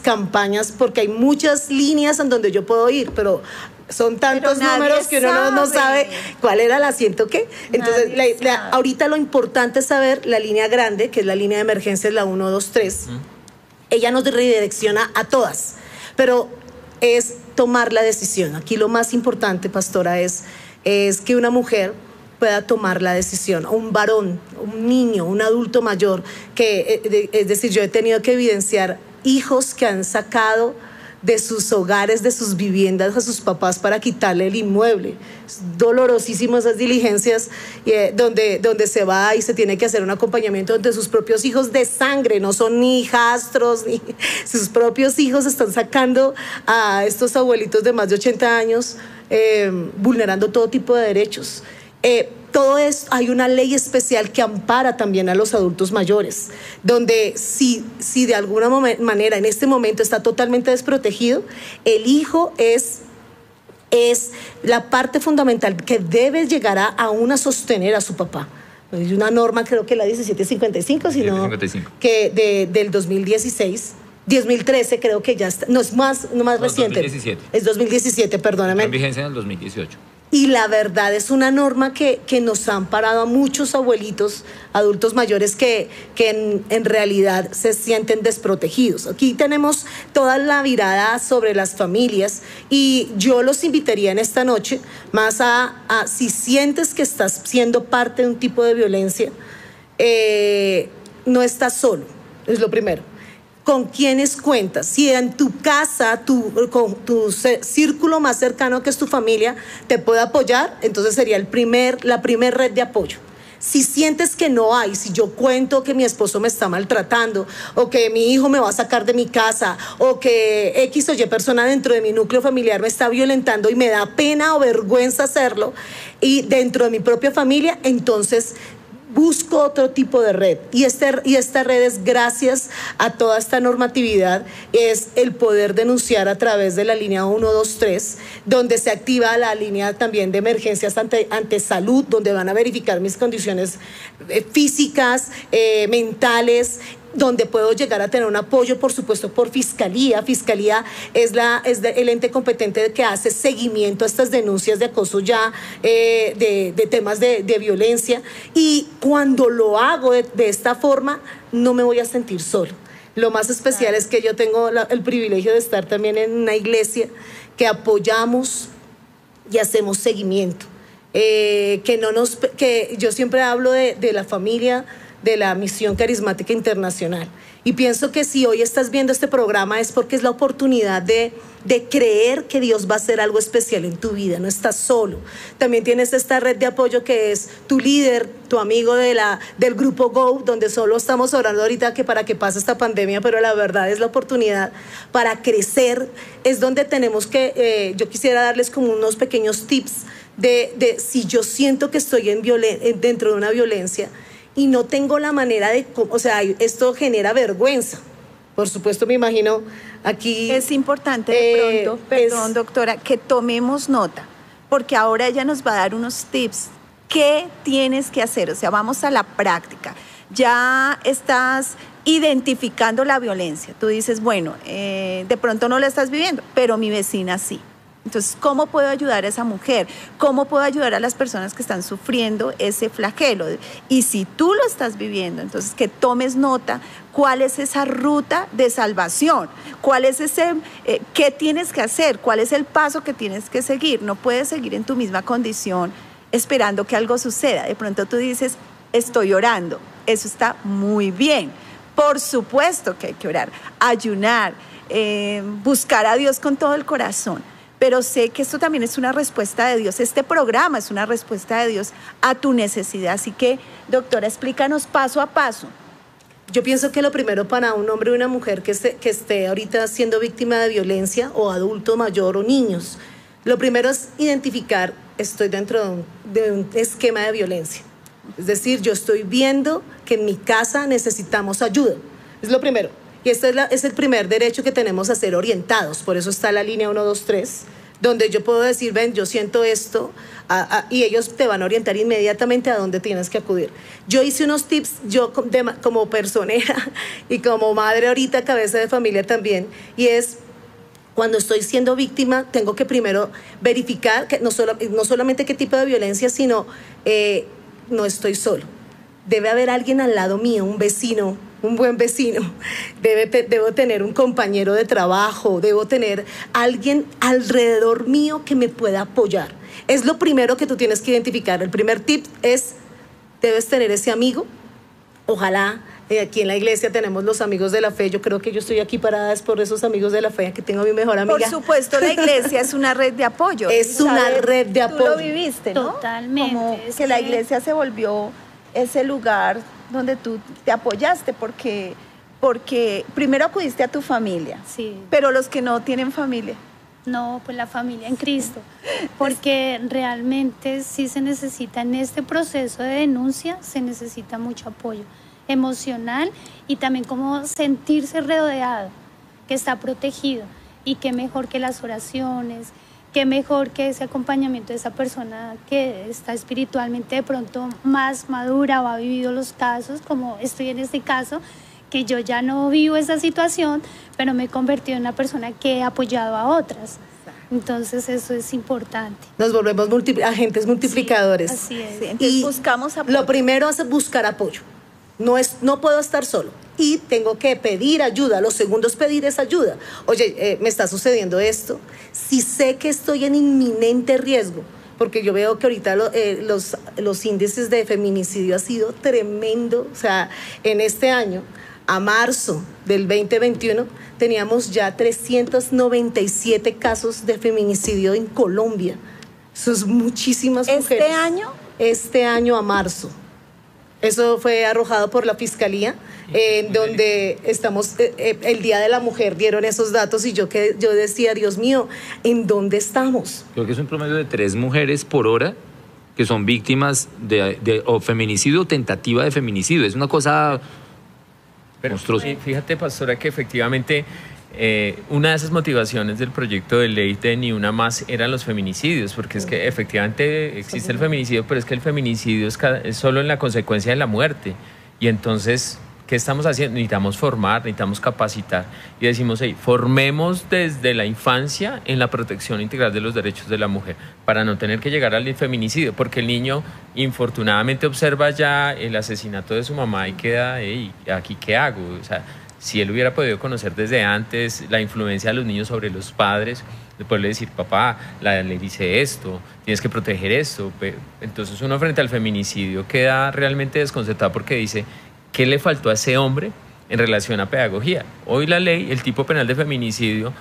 campañas porque hay muchas líneas en donde yo puedo ir, pero son tantos números que uno no, sabe cuál era el asiento qué. Entonces, ahorita lo importante es saber la línea grande, que es la línea de emergencia, es la 123. Ella nos redirecciona a todas, pero es tomar la decisión. Aquí lo más importante, pastora, es, es que una mujer pueda tomar la decisión, un varón, un niño, un adulto mayor, que, eh, es decir, yo he tenido que evidenciar hijos que han sacado de sus hogares, de sus viviendas a sus papás para quitarle el inmueble. Es dolorosísimo esas diligencias eh, donde, donde se va y se tiene que hacer un acompañamiento entre sus propios hijos de sangre, no son ni hijastros, ni *laughs* sus propios hijos están sacando a estos abuelitos de más de 80 años, eh, vulnerando todo tipo de derechos. Eh, todo esto, hay una ley especial que ampara también a los adultos mayores, donde si, si de alguna manera en este momento está totalmente desprotegido, el hijo es es la parte fundamental que debe llegar a, a una sostener a su papá. Hay una norma, creo que la 1755, sino 1755. que de, del 2016. 2013 creo que ya está, no es más, no más No, reciente. 2017. Es 2017, perdóname. En vigencia en el 2018. Y la verdad es una norma que, que nos han parado a muchos abuelitos, adultos mayores que, que en, realidad se sienten desprotegidos. Aquí tenemos toda la mirada sobre las familias y yo los invitaría en esta noche más a, a si sientes que estás siendo parte de un tipo de violencia, eh, no estás solo, es lo primero con quiénes cuentas. Si en tu casa, tu, con tu círculo más cercano que es tu familia, te puede apoyar, entonces sería el primer, la primer red de apoyo. Si sientes que no hay, si yo cuento que mi esposo me está maltratando, o que mi hijo me va a sacar de mi casa, o que X o Y persona dentro de mi núcleo familiar me está violentando y me da pena o vergüenza hacerlo, y dentro de mi propia familia, entonces busco otro tipo de red. Y, este, y red es gracias a toda esta normatividad, es el poder denunciar a través de la línea 123, donde se activa la línea también de emergencias ante, ante salud, donde van a verificar mis condiciones eh, físicas, eh, mentales donde puedo llegar a tener un apoyo, por supuesto, por fiscalía. Fiscalía es, la, es el ente competente que hace seguimiento a estas denuncias de acoso ya, eh, de, de temas de, de violencia. Y cuando lo hago de, de esta forma, no me voy a sentir solo. Lo más especial es que yo tengo la- el privilegio de estar también en una iglesia que apoyamos y hacemos seguimiento. Eh, que no nos, que yo siempre hablo de, de la familia, de la misión carismática internacional. Y pienso que si hoy estás viendo este programa es porque es la oportunidad de, de creer que Dios va a hacer algo especial en tu vida, no estás solo. También tienes esta red de apoyo que es tu líder, tu amigo de la, del grupo Go, donde solo estamos orando ahorita que para que pase esta pandemia, pero la verdad es la oportunidad para crecer, es donde tenemos que, eh, yo quisiera darles como unos pequeños tips de, de si yo siento que estoy en dentro de una violencia y no tengo la manera de, o sea, esto genera vergüenza. Por supuesto, me imagino aquí. Es importante de Eh, pronto, perdón es- doctora, que tomemos nota, porque ahora ella nos va a dar unos tips. ¿Qué tienes que hacer? O sea, vamos a la práctica. Ya estás identificando la violencia. Tú dices, bueno, eh, de pronto no la estás viviendo, pero mi vecina sí. Entonces, ¿cómo puedo ayudar a esa mujer? ¿Cómo puedo ayudar a las personas que están sufriendo ese flagelo? Y si tú lo estás viviendo, entonces que tomes nota cuál es esa ruta de salvación, cuál es ese, eh, qué tienes que hacer, cuál es el paso que tienes que seguir. No puedes seguir en tu misma condición esperando que algo suceda. De pronto tú dices, estoy orando. Eso está muy bien. Por supuesto que hay que orar, ayunar, eh, buscar a Dios con todo el corazón. Pero sé que esto también es una respuesta de Dios. Este programa es una respuesta de Dios a tu necesidad. Así que, doctora, explícanos paso a paso. Yo pienso que lo primero para un hombre o una mujer que esté, que esté ahorita siendo víctima de violencia, o adulto mayor o niños, lo primero es identificar, estoy dentro de un, de un esquema de violencia. Es decir, yo estoy viendo que en mi casa necesitamos ayuda. Es lo primero. Y este es, el primer derecho que tenemos a ser orientados. Por eso está la línea 123, donde yo puedo decir, ven, yo siento esto, y ellos te van a orientar inmediatamente a dónde tienes que acudir. Yo hice unos tips, yo como personera *laughs* y como madre ahorita, cabeza de familia también, y es cuando estoy siendo víctima, tengo que primero verificar que no, solo, no solamente qué tipo de violencia, sino eh, no estoy solo. Debe haber alguien al lado mío, un vecino, un buen vecino. Debe, debo tener un compañero de trabajo, debo tener alguien alrededor mío que me pueda apoyar. Es lo primero que tú tienes que identificar. El primer tip es, debes tener ese amigo Ojalá eh, aquí en la iglesia tenemos los amigos de la fe. Yo creo que yo estoy aquí parada es por esos amigos de la fe. Aquí tengo a mi mejor amiga. Por supuesto, la iglesia es una red de apoyo. *laughs* Es una sabes, red de Tú lo apoyo. viviste, ¿no? Totalmente, Como que la que- iglesia se volvió ese lugar donde tú te apoyaste porque, porque primero acudiste a tu familia, Sí. pero los que no tienen familia. No, pues la familia en Cristo, *laughs* porque realmente sí se necesita en este proceso de denuncia, se necesita mucho apoyo emocional y también como sentirse rodeado, que está protegido y que mejor que las oraciones, qué mejor que ese acompañamiento de esa persona que está espiritualmente de pronto más madura o ha vivido los casos, como estoy en este caso, que yo ya no vivo esa situación, pero me he convertido en una persona que he apoyado a otras. Entonces eso es importante. Nos volvemos agentes multiplicadores. así es. Entonces Y buscamos apoyo. Lo primero es buscar apoyo. No, es, no puedo estar solo. Y tengo que pedir ayuda. Lo segundo es pedir esa ayuda. Oye, eh, me está sucediendo esto. Si sé que estoy en inminente riesgo, porque yo veo que ahorita lo- eh, los, los índices de feminicidio ha sido tremendo. O sea, en este año, a marzo del 2021, teníamos ya 397 casos de feminicidio en Colombia. Eso es muchísimas ¿Este mujeres. año? Este año a marzo. Eso fue arrojado por la fiscalía, en donde estamos, eh, eh, el Día de la Mujer dieron esos datos y yo, que, yo decía, Dios mío, ¿en dónde estamos? Creo que es un promedio de tres mujeres por hora que son víctimas de, de- o feminicidio o tentativa de feminicidio. Es una cosa Pero monstruosa. fí- fíjate, pastora, que efectivamente eh, una de esas motivaciones del proyecto de ley de Ni Una Más eran los feminicidios, porque es que efectivamente existe el feminicidio, pero es que el feminicidio es, solo en la consecuencia de la muerte. Y entonces, ¿qué estamos haciendo? Necesitamos formar, necesitamos capacitar. Y decimos, hey, formemos desde la infancia en la protección integral de los derechos de la mujer, para no tener que llegar al feminicidio, porque el niño infortunadamente observa ya el asesinato de su mamá y queda, hey, ¿aquí qué hago? O sea, si él hubiera podido conocer desde antes la influencia de los niños sobre los padres, de poderle decir, papá, la ley dice esto, tienes que proteger esto. Entonces uno frente al feminicidio queda realmente desconcertado porque dice, ¿qué le faltó a ese hombre en relación a pedagogía? Hoy la ley, el tipo penal de feminicidio,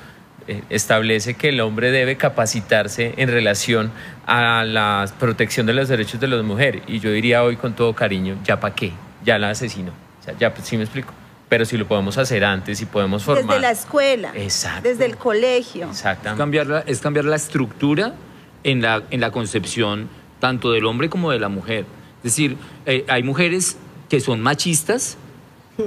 eh, establece que el hombre debe capacitarse en relación a la protección de los derechos de las mujeres. Y yo diría hoy con todo cariño, ¿ya para qué? Ya la asesinó. O sea, ya, pues, sí me explico. Pero si lo podemos hacer antes y podemos formar. Desde la escuela. Exacto. Desde el colegio. Es Exactamente. cambiar la, es cambiar la estructura en la, en la concepción tanto del hombre como de la mujer. Es decir, eh, hay mujeres que son machistas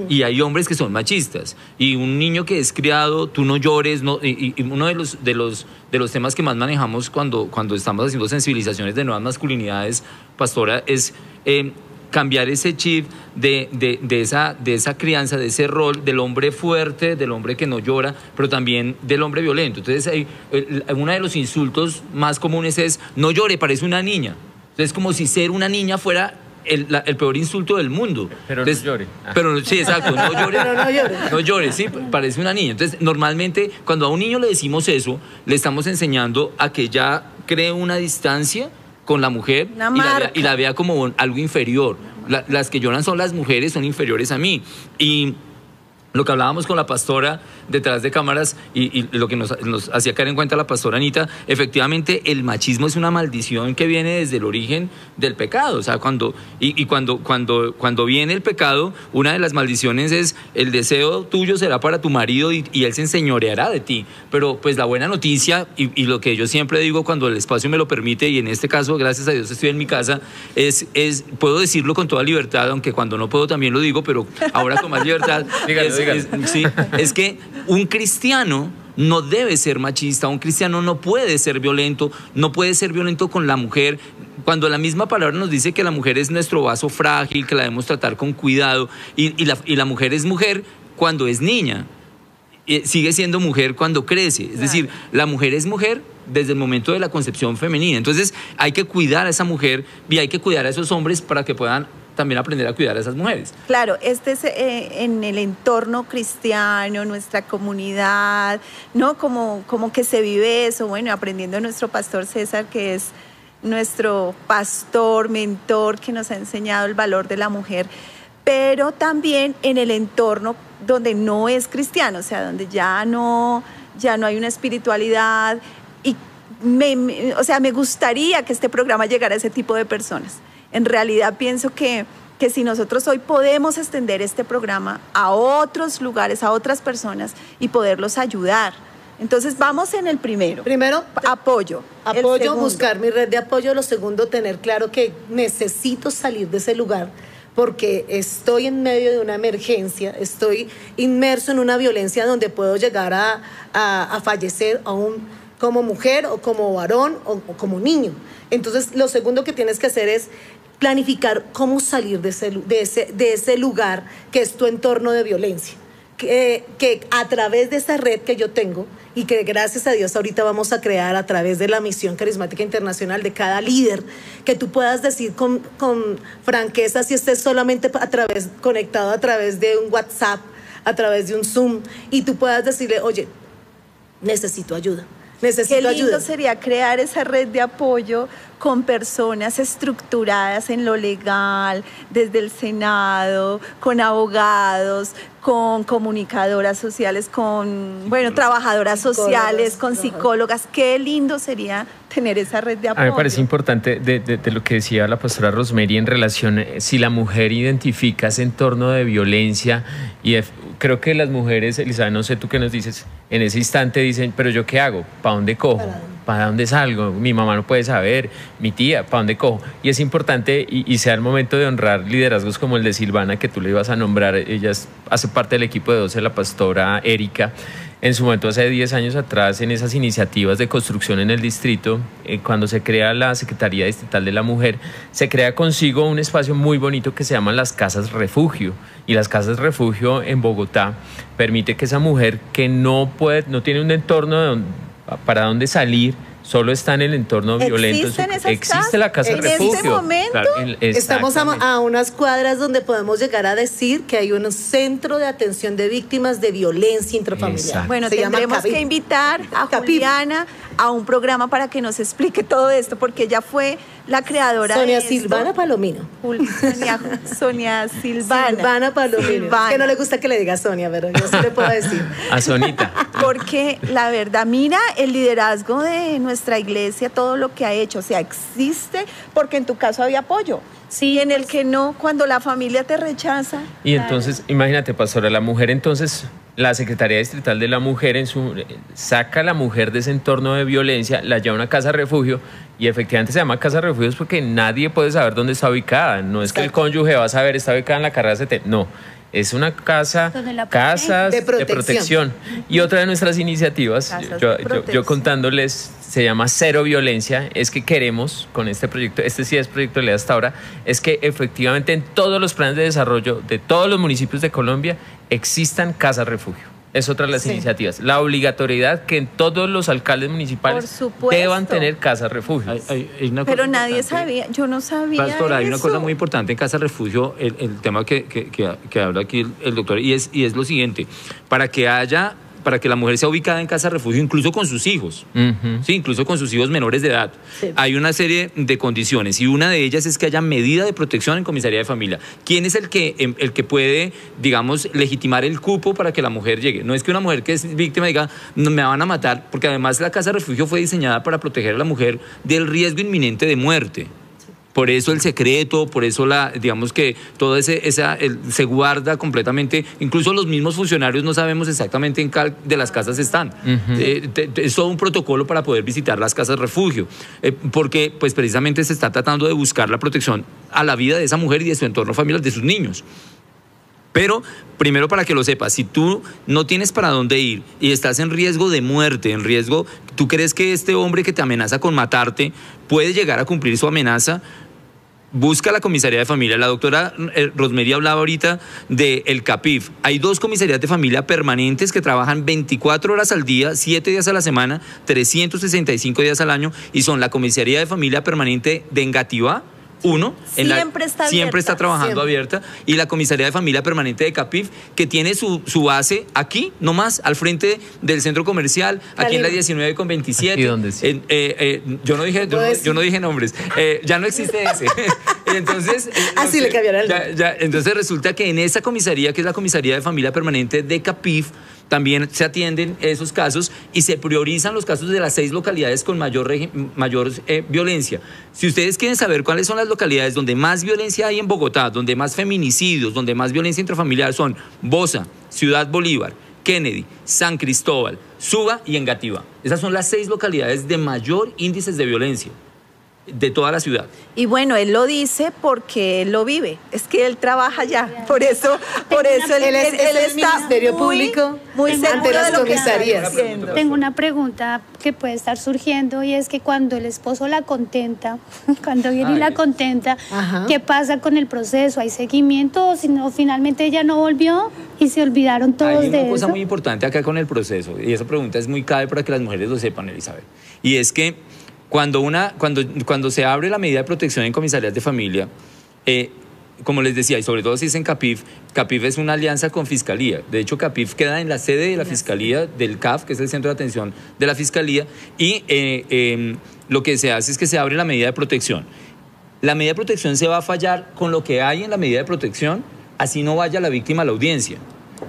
y hay hombres que son machistas. Y un niño que es criado, tú no llores, no, y, y uno de los, de, los, de los temas que más manejamos cuando, cuando estamos haciendo sensibilizaciones de nuevas masculinidades, pastora, es... eh, cambiar ese chip de, de, de esa, de esa crianza, de ese rol del hombre fuerte, del hombre que no llora, pero también del hombre violento. Entonces, hay, el- uno de los insultos más comunes es, no llore, parece una niña. Entonces, es como si ser una niña fuera el, la- el peor insulto del mundo. Pero no llore. Ah. Pero sí, exacto, no *laughs* llore. Pero no llore. No llore, sí, parece una niña. Entonces, normalmente, cuando a un niño le decimos eso, le estamos enseñando a que ya cree una distancia con la mujer y la, y la vea como algo inferior. La- las que lloran son las mujeres, son inferiores a mí. Y lo que hablábamos con la pastora detrás de cámaras y, y lo que nos, nos hacía caer en cuenta la pastora Anita, efectivamente el machismo es una maldición que viene desde el origen del pecado. O sea, cuando, y, y cuando, cuando, cuando viene el pecado, una de las maldiciones es el deseo tuyo será para tu marido y, y él se enseñoreará de ti. Pero pues la buena noticia y, lo que yo siempre digo cuando el espacio me lo permite, y en este caso, gracias a Dios, estoy en mi casa, es, es puedo decirlo con toda libertad, aunque cuando no puedo también lo digo, pero ahora con más libertad. *laughs* Dígalo, es. Es- sí, es que un cristiano no debe ser machista, un cristiano no puede ser violento, no puede ser violento con la mujer. Cuando la misma palabra nos dice que la mujer es nuestro vaso frágil, que la debemos tratar con cuidado, y, y la, y la mujer es mujer cuando es niña, eh, sigue siendo mujer cuando crece. Es decir, la mujer es mujer desde el momento de la concepción femenina. Entonces hay que cuidar a esa mujer y hay que cuidar a esos hombres para que puedan también aprender a cuidar a esas mujeres. Claro, este es eh, en el entorno cristiano, nuestra comunidad, ¿no? Como, como que se vive eso, bueno, aprendiendo nuestro pastor César, que es nuestro pastor, mentor, que nos ha enseñado el valor de la mujer, pero también en el entorno donde no es cristiano, o sea, donde ya no, ya no hay una espiritualidad y o sea, me gustaría que este programa llegara a ese tipo de personas. En realidad pienso que, que si nosotros hoy podemos extender este programa a otros lugares, a otras personas y poderlos ayudar. Entonces vamos en el primero. Primero, Apoyo. Apoyo, buscar mi red de apoyo. Lo segundo, tener claro que necesito salir de ese lugar porque estoy en medio de una emergencia, estoy inmerso en una violencia donde puedo llegar a, a- a fallecer aún como mujer o como varón o, como niño. Entonces, lo segundo que tienes que hacer es planificar cómo salir de ese, de ese, de ese lugar que es tu entorno de violencia. Que, que, a través de esa red que yo tengo y que gracias a Dios ahorita vamos a crear a través de la misión carismática internacional de cada líder, que tú puedas decir con, con franqueza si estés solamente a través, conectado a través de un WhatsApp, a través de un Zoom, y tú puedas decirle, oye, necesito ayuda. Necesito Qué lindo ayuda. sería crear esa red de apoyo con personas estructuradas en lo legal, desde el Senado, con abogados, con comunicadoras sociales, con, bueno, trabajadoras sociales, con psicólogas. Qué lindo sería tener esa red de apoyo. A mí me parece importante de, de, de, lo que decía la pastora Rosemary en relación, eh, si la mujer identifica ese entorno de violencia, y creo que las mujeres, Elizabeth, no sé tú qué nos dices, en ese instante dicen, pero yo qué hago, ¿para dónde cojo? ¿Para, ¿Para dónde salgo? Mi mamá no puede saber, mi tía, ¿para dónde cojo? Y es importante, y, y sea el momento de honrar liderazgos como el de Silvana, que tú le ibas a nombrar, ella hace parte del equipo de 12, la pastora Erika, en su momento hace 10 años atrás en esas iniciativas de construcción en el distrito, eh, cuando se crea la Secretaría Distrital de la Mujer, se crea consigo un espacio muy bonito que se llama las casas refugio. Y las casas refugio en Bogotá permite que esa mujer que no puede, no tiene un entorno para dónde salir, solo está en el entorno violento. Esas existe casas? la casa ¿En refugio. este momento? Claro, en- Estamos a, unas cuadras donde podemos llegar a decir que hay un centro de atención de víctimas de violencia intrafamiliar. Exacto. Bueno, Se tendremos que invitar a. Juliana a un programa para que nos explique todo esto, porque ella fue la creadora Sonia de esto. Silvana Palomino. Sonia, Sonia Silvana. Silvana Palomino. Silvana. Que no le gusta que le diga Sonia, pero yo sí le puedo decir. A Sonita. Porque la verdad, mira el liderazgo de nuestra iglesia, todo lo que ha hecho. O sea, existe porque en tu caso había apoyo. Sí, Y en el que no, cuando la familia te rechaza. Y entonces, imagínate, pastora, la mujer entonces, la Secretaría Distrital de la Mujer en su, saca a la mujer de ese entorno de violencia, la lleva a una casa refugio y efectivamente se llama casa refugio porque nadie puede saber dónde está ubicada. No es que el cónyuge va a saber, está ubicada en la carrera 70. No. Es una casa, casas De de protección. Y otra de nuestras iniciativas, yo, contándoles, se llama Cero Violencia, es que queremos con este proyecto, este sí es proyecto de ley hasta ahora, es que efectivamente en todos los planes de desarrollo de todos los municipios de Colombia existan casas refugio. Es otra de las Sí. iniciativas. La obligatoriedad que en todos los alcaldes municipales deban tener casas refugio. Hay- hay- hay una Pero nadie importante. sabía, yo no sabía. Pastora, hay una cosa muy importante en Casa Refugio, el, el tema que, que- que- que habla aquí el, el doctor, y es, y es lo siguiente, para que haya, para que la mujer sea ubicada en Casa Refugio, incluso con sus hijos, sí, incluso con sus hijos menores de edad, Sí. hay una serie de condiciones, y una de ellas es que haya medida de protección en comisaría de familia. ¿Quién es el que, em, el que puede, digamos, legitimar el cupo para que la mujer llegue? No es que una mujer que es víctima diga, no, me van a matar, porque además la Casa Refugio fue diseñada para proteger a la mujer del riesgo inminente de muerte. Por eso el secreto, por eso la, digamos que todo ese, esa, el- se guarda completamente. Incluso los mismos funcionarios no sabemos exactamente en cuál de las casas están. Eh, te- te- es todo un protocolo para poder visitar las casas refugio, eh, porque pues precisamente se está tratando de buscar la protección a la vida de esa mujer y de su entorno familiar, de sus niños. Pero primero para que lo sepas, si tú no tienes para dónde ir y estás en riesgo de muerte, en riesgo, tú crees que este hombre que te amenaza con matarte puede llegar a cumplir su amenaza, busca la comisaría de familia. La doctora eh, Rosemary hablaba ahorita del el CAPIF. Hay dos comisarías de familia permanentes que trabajan 24 horas al día, 7 días a la semana, 365 días al año y son la comisaría de familia permanente de Engativá. Uno, en la- Siempre está siempre está trabajando siempre. abierta y la comisaría de familia permanente de Capif que tiene su, su base aquí nomás al frente del centro comercial aquí en la Calima. 19 con 27 Aquí donde sí. En- eh, eh, yo no dije yo, no- decir. yo no dije nombres Eh, ya no existe ese *laughs* *laughs* entonces eh, no Así le sé, cambiaron el ya- nombre. ya, entonces resulta que en esa comisaría que es la comisaría de familia permanente de Capif también se atienden esos casos y se priorizan los casos de las seis localidades con mayor, mayor eh, violencia. Si ustedes quieren saber cuáles son las localidades donde más violencia hay en Bogotá, donde más feminicidios, donde más violencia intrafamiliar son Bosa, Ciudad Bolívar, Kennedy, San Cristóbal, Suba y Engativá. Esas son las seis localidades de mayor índices de violencia. De toda la ciudad. Y bueno, él lo dice porque él lo vive. Es que él trabaja ya. Por eso, por eso él, Él es- él- es él el está Ministerio muy, Público muy ante las de lo que está comisarías. Tengo una pregunta que puede estar surgiendo y es que cuando el esposo la contenta, *laughs* cuando viene y la contenta, Ajá. ¿qué pasa con el proceso? ¿Hay seguimiento o si no, finalmente ella no volvió y se olvidaron todos Hay una de cosa eso? muy importante acá con el proceso, y esa pregunta es muy clave para que las mujeres lo sepan, Elizabeth. Y es que cuando, una, cuando, cuando se abre la medida de protección en comisarías de familia, eh, como les decía, y sobre todo si es en CAPIF, CAPIF es una alianza con Fiscalía. De hecho, CAPIF queda en la sede de la Fiscalía del CAF, que es el Centro de Atención de la Fiscalía, y eh, eh, lo que se hace es que se abre la medida de protección. La medida de protección se va a fallar con lo que hay en la medida de protección, así no vaya la víctima a la audiencia.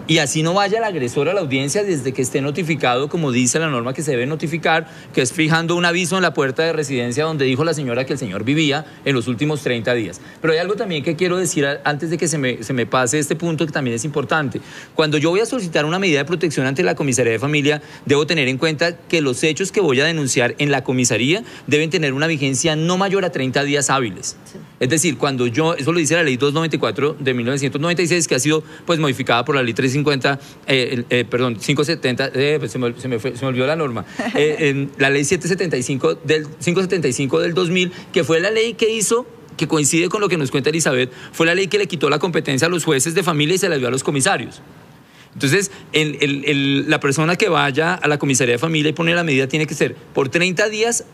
Y así no vaya el agresor a la audiencia desde que esté notificado, como dice la norma que se debe notificar, que es fijando un aviso en la puerta de residencia donde dijo la señora que el señor vivía en los últimos 30 días. Pero hay algo también que quiero decir antes de que se me, se me pase este punto que también es importante. Cuando yo voy a solicitar una medida de protección ante la comisaría de familia, debo tener en cuenta que los hechos que voy a denunciar en la comisaría deben tener una vigencia no mayor a 30 días hábiles. Es decir, cuando yo, eso lo dice la ley 294 de 1996, que ha sido pues modificada por la ley 350, eh, eh, perdón, 570, eh, pues, se, me, se me fue- se me olvidó la norma, *laughs* en la ley 775 del 575 del 2000, que fue la ley que hizo que coincide con lo que nos cuenta Elizabeth, fue la ley que le quitó la competencia a los jueces de familia y se la dio a los comisarios. Entonces, el- el- el- la persona que vaya a la comisaría de familia y pone la medida tiene que ser por 30 días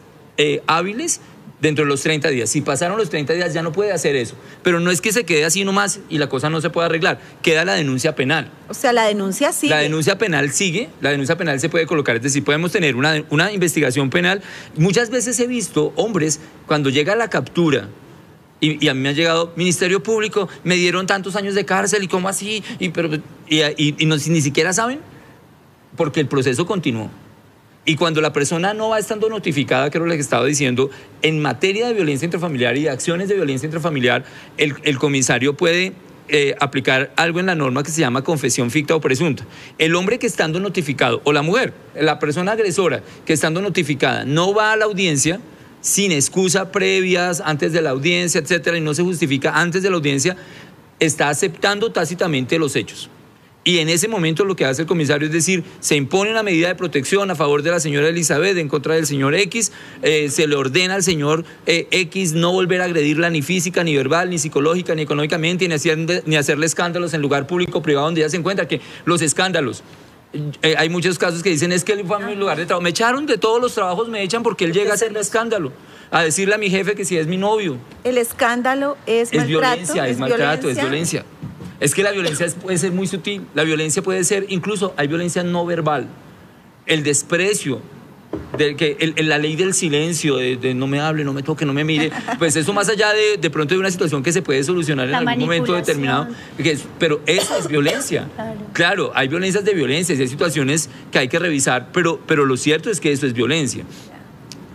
hábiles dentro de los 30 días. Si pasaron los 30 días ya no puede hacer eso. Pero no es que se quede así nomás y la cosa no se pueda arreglar. Queda la denuncia penal. O sea, la denuncia sigue. La denuncia penal sigue, la denuncia penal se puede colocar, es decir, podemos tener una, una investigación penal. Muchas veces he visto hombres, cuando llega la captura, y, y a mí me ha llegado, Ministerio Público, me dieron tantos años de cárcel, y cómo así, y, pero, y, y- y no- ni siquiera saben, porque el proceso continuó. Y cuando la persona no va estando notificada, que era lo que estaba diciendo, en materia de violencia intrafamiliar y de acciones de violencia intrafamiliar, el, el comisario puede eh, aplicar algo en la norma que se llama confesión ficta o presunta. El hombre que estando notificado, o la mujer, la persona agresora que estando notificada no va a la audiencia, sin excusa previas, antes de la audiencia, etcétera, y no se justifica antes de la audiencia, está aceptando tácitamente los hechos. Y en ese momento lo que hace el comisario es decir, se impone una medida de protección a favor de la señora Elizabeth en contra del señor X, eh, se le ordena al señor eh, X no volver a agredirla ni física, ni verbal, ni psicológica, ni económicamente, ni, hacer- ni hacerle escándalos en lugar público o privado donde ella se encuentra, que los escándalos. eh, hay muchos casos que dicen es que él fue a mi lugar de trabajo. Me echaron de todos los trabajos, me echan porque él llega a hacerle escándalo, a decirle a mi jefe que si es mi novio. El escándalo es, Es maltrato. violencia, es, maltrato, es violencia. Es que la violencia puede ser muy sutil. La violencia puede ser, incluso hay violencia no verbal. El desprecio, de que el- la ley del silencio, de, de no me hable, no me toque, no me mire, pues eso más allá de, de pronto de una situación que se puede solucionar en La algún momento determinado. es- pero eso es violencia. Claro. Claro, hay violencias de violencia, hay situaciones que hay que revisar, pero, pero lo cierto es que eso es violencia.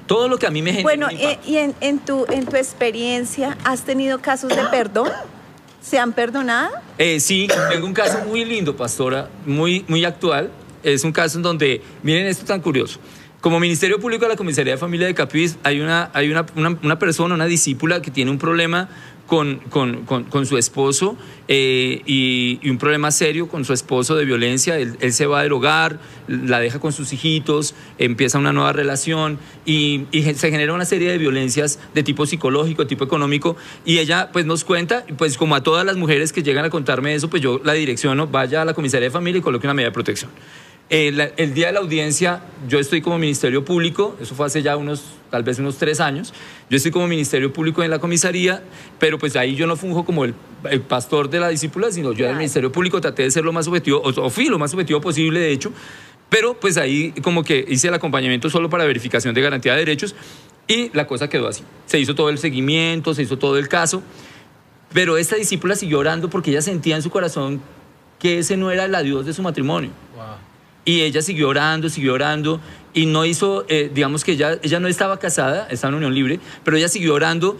Todo lo que a mí me genera Bueno, eh, y en, en tu, en tu experiencia, ¿has tenido casos de perdón? ¿Se han perdonado? Eh, sí, tengo un caso muy lindo, pastora, muy, muy actual. Es un caso en donde, miren esto tan curioso. Como Ministerio Público de la Comisaría de Familia de Capiz, hay una, hay una, una, una persona, una discípula que tiene un problema con, con, con, su esposo eh, y, un problema serio con su esposo de violencia. Él, se va del hogar, la deja con sus hijitos, empieza una nueva relación y, y se genera una serie de violencias de tipo psicológico, de tipo económico. Y ella pues nos cuenta, pues como a todas las mujeres que llegan a contarme eso, pues yo la direcciono, vaya a la comisaría de familia y coloque una medida de protección. Eh, la- el día de la audiencia, yo estoy como Ministerio Público, eso fue hace ya unos, tal vez unos tres años, yo estoy como Ministerio Público en la comisaría, pero pues ahí yo no funjo como el, el pastor de la discípula, sino yo en el Ministerio Público traté de ser lo más objetivo, o, o fui lo más objetivo posible, de hecho, pero pues ahí como que hice el acompañamiento solo para verificación de garantía de derechos y la cosa quedó así. Se hizo todo el seguimiento, se hizo todo el caso, pero esta discípula siguió orando porque ella sentía en su corazón que ese no era el adiós de su matrimonio. Y ella siguió orando, siguió orando y no hizo, eh, digamos que ella, ella no estaba casada, estaba en unión libre, pero ella siguió orando.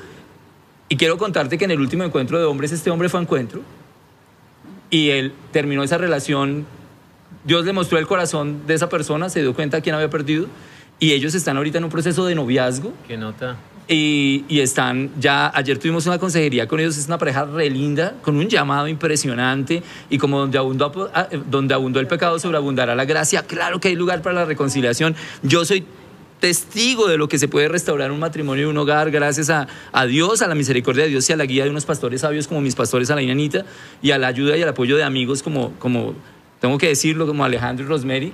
Y quiero contarte que en el último encuentro de hombres, este hombre fue a encuentro y él terminó esa relación. Dios le mostró el corazón de esa persona, se dio cuenta a quién había perdido y ellos están ahorita en un proceso de noviazgo ¿Qué nota? Y, están ya, ayer tuvimos una consejería con ellos, es una pareja re linda, con un llamado impresionante y como donde abundó, ah, donde abundó el pecado, sobreabundará la gracia, claro que hay lugar para la reconciliación. Yo soy testigo de lo que se puede restaurar un matrimonio y un hogar gracias a, a, Dios, a la misericordia de Dios y a la guía de unos pastores sabios como mis pastores a la Inanita y a la ayuda y al apoyo de amigos como, como tengo que decirlo, como Alejandro y Rosemary.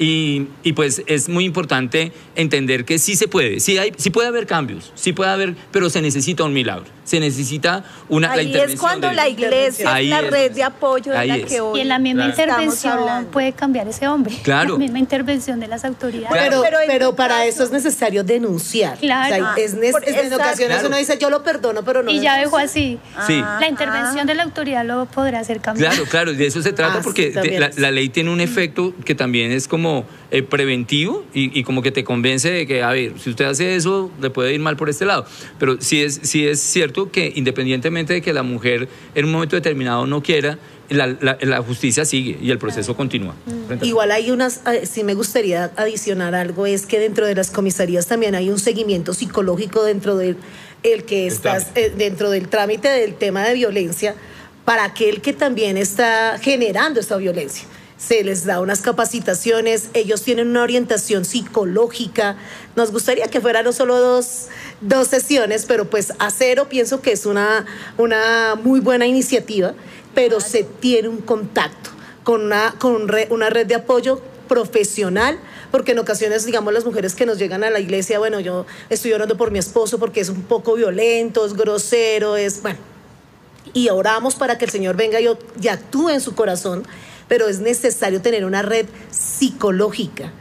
Y, y, pues es muy importante entender que sí se puede, sí, hay, sí puede haber cambios, sí puede haber, pero se necesita un milagro, se necesita una Ahí la es cuando la iglesia es la red de apoyo de la que hoy Y en la misma claro. intervención puede cambiar ese hombre. Claro. La misma intervención de las autoridades. Pero, Pero pero para caso- eso es necesario denunciar. Claro. O sea, es ne- Por- es- en ocasiones Claro. uno dice, yo lo perdono, pero no. y ya denuncio". dejó así. Sí. Ah. La intervención de la autoridad lo podrá hacer cambiar. Claro, claro, de eso se trata Ah, sí, porque te- también la, es. la ley tiene un efecto que también es como eh, preventivo y, y como que te convence de que, a ver, si usted hace eso, le puede ir mal por este lado. Pero sí es, sí es cierto que independientemente de que la mujer en un momento determinado no quiera, la, la- la justicia sigue y el proceso continúa. A- Igual hay unas, eh, sí me gustaría adicionar algo, es que dentro de las comisarías también hay un seguimiento psicológico dentro del el que estás, eh, dentro del trámite del tema de violencia, para aquel que también está generando esta violencia. Se les da unas capacitaciones, ellos tienen una orientación psicológica. Nos gustaría que fueran no solo dos, dos sesiones, pero pues a cero pienso que es una, una muy buena iniciativa, pero se tiene un contacto con una, con re- una red de apoyo profesional, porque en ocasiones, digamos, las mujeres que nos llegan a la iglesia, bueno, yo estoy orando por mi esposo porque es un poco violento, es grosero, es, bueno, y oramos para que el Señor venga y, y actúe en su corazón, pero es necesario tener una red psicológica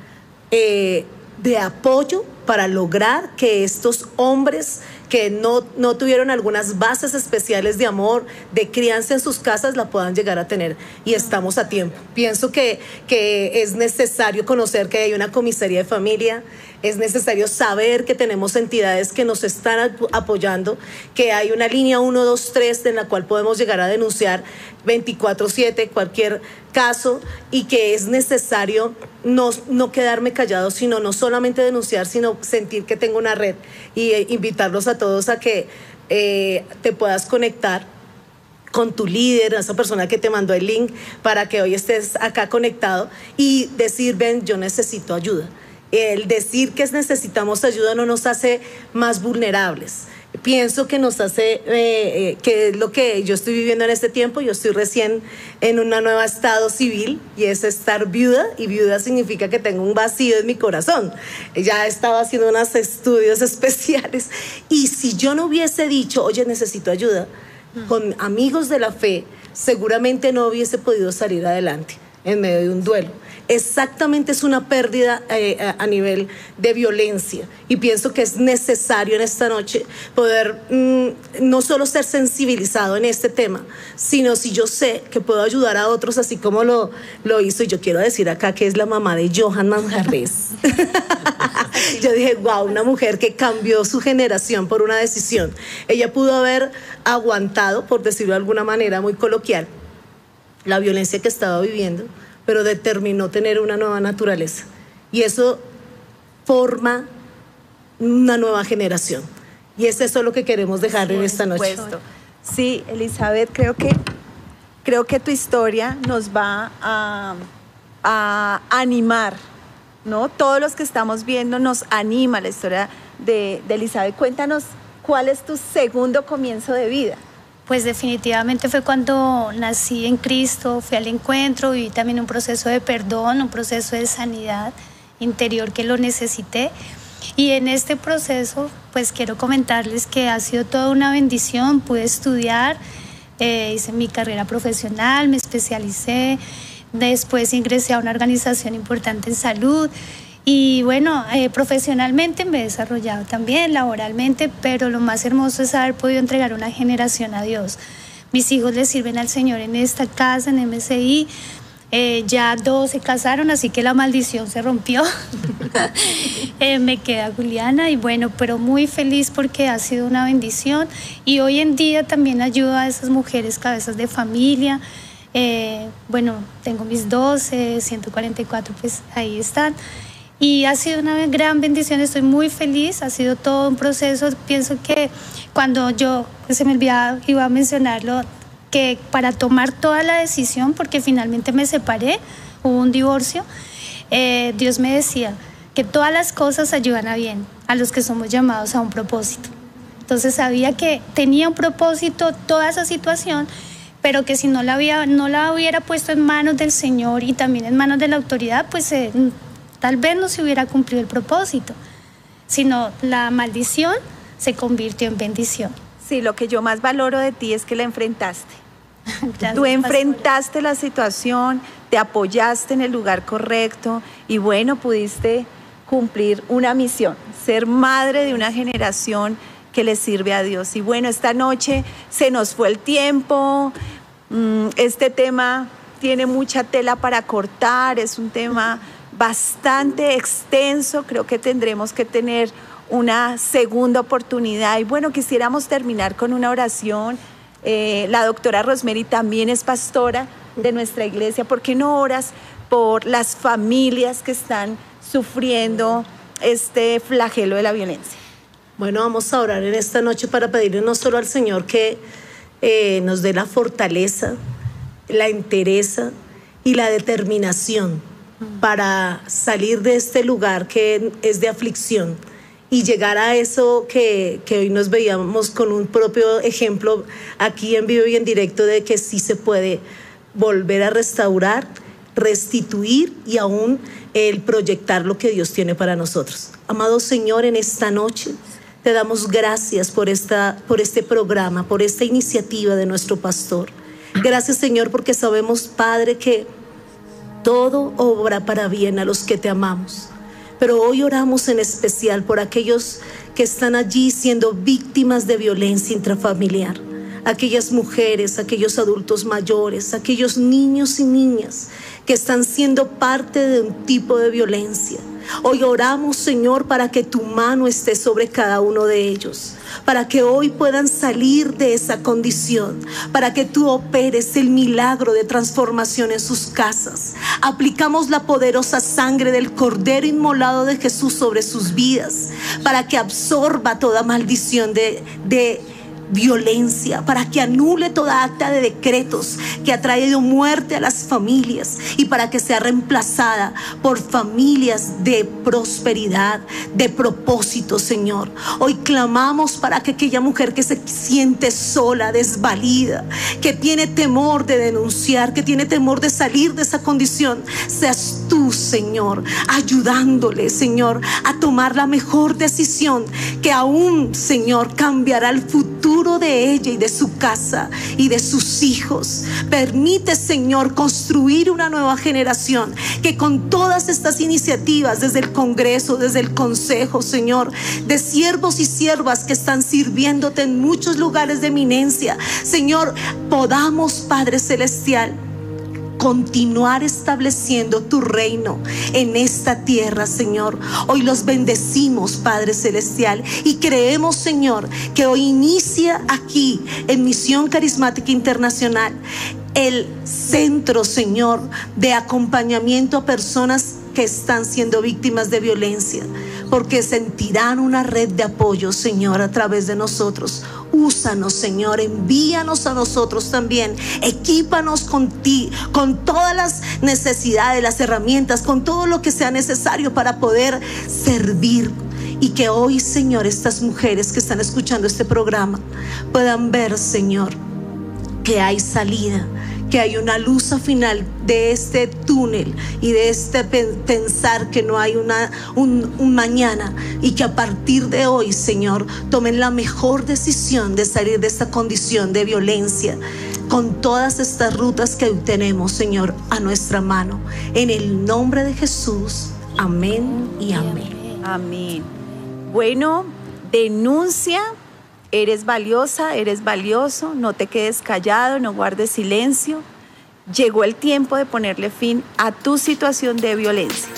eh, de apoyo para lograr que estos hombres que no, no tuvieron algunas bases especiales de amor, de crianza en sus casas, la puedan llegar a tener. Y estamos a tiempo. Pienso que, que es necesario conocer que hay una comisaría de familia, es necesario saber que tenemos entidades que nos están ap- apoyando, que hay una línea 123 en la cual podemos llegar a denunciar 24/7 cualquier caso y que es necesario no, no quedarme callado, sino no solamente denunciar, sino sentir que tengo una red y eh, invitarlos a todos a que eh, te puedas conectar con tu líder, esa persona que te mandó el link para que hoy estés acá conectado y decir, ven, yo necesito ayuda. El decir que necesitamos ayuda no nos hace más vulnerables. Pienso que nos hace, eh, eh, que es lo que yo estoy viviendo en este tiempo, yo estoy recién en un nuevo estado civil y es estar viuda y viuda significa que tengo un vacío en mi corazón. Ya estaba haciendo unos estudios *laughs* especiales y si yo no hubiese dicho, oye, necesito ayuda, con amigos de la fe, seguramente no hubiese podido salir adelante en medio de un duelo. Exactamente es una pérdida eh, a, nivel de violencia y pienso que es necesario en esta noche poder mm, no solo ser sensibilizado en este tema, sino si yo sé que puedo ayudar a otros así como lo, lo hizo y yo quiero decir acá que es la mamá de Johan Manjarres. *laughs* yo dije, wow, una mujer que cambió su generación por una decisión. Ella pudo haber aguantado, por decirlo de alguna manera muy coloquial, la violencia que estaba viviendo, pero determinó tener una nueva naturaleza. Y eso forma una nueva generación. Y es eso lo que queremos dejar en esta noche. supuesto. Sí, Elizabeth, creo que, creo que tu historia nos va a, a animar, ¿no? Todos los que estamos viendo nos anima la historia de, de Elizabeth. Cuéntanos cuál es tu segundo comienzo de vida. Pues definitivamente fue cuando nací en Cristo, fui al encuentro, viví también un proceso de perdón, un proceso de sanidad interior que lo necesité. Y en este proceso, pues quiero comentarles que ha sido toda una bendición. Pude estudiar, eh, hice mi carrera profesional, me especialicé, después ingresé a una organización importante en salud. Y bueno, eh, profesionalmente me he desarrollado también, laboralmente, pero lo más hermoso es haber podido entregar una generación a Dios. Mis hijos le sirven al Señor en esta casa, en MSI. Eh, ya dos se casaron, así que la maldición se rompió. *laughs* Eh, me queda Juliana y bueno, pero muy feliz porque ha sido una bendición y hoy en día también ayudo a esas mujeres cabezas de familia. Eh, bueno, tengo mis 12, 144, pues ahí están. Y ha sido una gran bendición, estoy muy feliz, ha sido todo un proceso, pienso que cuando yo, se me olvidaba, iba a mencionarlo, que para tomar toda la decisión, porque finalmente me separé, hubo un divorcio, eh, Dios me decía que todas las cosas ayudan a bien, a los que somos llamados a un propósito. Entonces sabía que tenía un propósito toda esa situación, pero que si no la, había, no la hubiera puesto en manos del Señor y también en manos de la autoridad, pues eh, tal vez no se hubiera cumplido el propósito, sino la maldición se convirtió en bendición. Sí, lo que yo más valoro de ti es que la enfrentaste. *laughs* Tú enfrentaste la situación, te apoyaste en el lugar correcto y bueno, pudiste cumplir una misión, ser madre de una generación que le sirve a Dios. Y bueno, esta noche se nos fue el tiempo, mm, este tema tiene mucha tela para cortar, es un tema bastante extenso, creo que tendremos que tener una segunda oportunidad. Y bueno, quisiéramos terminar con una oración. Eh, la doctora Rosemary también es pastora de nuestra iglesia. ¿Por qué no oras por las familias que están sufriendo este flagelo de la violencia? Bueno, vamos a orar en esta noche para pedirle no solo al Señor que eh, nos dé la fortaleza, la entereza y la determinación para salir de este lugar que es de aflicción y llegar a eso que, hoy nos veíamos con un propio ejemplo aquí en vivo y en directo de que sí se puede volver a restaurar, restituir y aún el proyectar lo que Dios tiene para nosotros. Amado Señor, en esta noche te damos gracias por, esta, por este programa, por esta iniciativa de nuestro pastor. Gracias Señor porque sabemos, Padre, que todo obra para bien a los que te amamos. Pero hoy oramos en especial por aquellos que están allí siendo víctimas de violencia intrafamiliar. Aquellas mujeres, aquellos adultos mayores, aquellos niños y niñas que están siendo parte de un tipo de violencia. Hoy oramos, Señor, para que tu mano esté sobre cada uno de ellos, para que hoy puedan salir de esa condición, para que tú operes el milagro de transformación en sus casas. Aplicamos la poderosa sangre del Cordero inmolado de Jesús sobre sus vidas, para que absorba toda maldición de, de violencia, para que anule toda acta de decretos que ha traído muerte a las familias y para que sea reemplazada por familias de prosperidad, de propósito, Señor. Hoy clamamos para que aquella mujer que se siente sola, desvalida, que tiene temor de denunciar, que tiene temor de salir de esa condición, seas tú, Señor, ayudándole, Señor, a tomar la mejor decisión que aún, Señor, cambiará el de ella y de su casa y de sus hijos. Permite, Señor, construir una nueva generación que con todas estas iniciativas, desde el Congreso, desde el Consejo, Señor, de siervos y siervas que están sirviéndote en muchos lugares de eminencia, Señor, podamos, Padre Celestial, continuar estableciendo tu reino en esta tierra, Señor. Hoy los bendecimos, Padre Celestial, y creemos, Señor, que hoy inicia aquí en Misión Carismática Internacional el centro, Señor, de acompañamiento a personas que están siendo víctimas de violencia, porque sentirán una red de apoyo, Señor, a través de nosotros. Úsanos, Señor, envíanos a nosotros también. Equípanos con ti, con todas las necesidades, las herramientas, con todo lo que sea necesario para poder servir. Y que hoy, Señor, estas mujeres que están escuchando este programa puedan ver, Señor, que hay salida, que hay una luz al final de este túnel y de este pensar que no hay una, un, mañana y que a partir de hoy, Señor, tomen la mejor decisión de salir de esta condición de violencia con todas estas rutas que tenemos, Señor, a nuestra mano. En el nombre de Jesús, amén y amén. Amén. Bueno, denuncia Eres valiosa, eres valioso, no te quedes callado, no guardes silencio. Llegó el tiempo de ponerle fin a tu situación de violencia.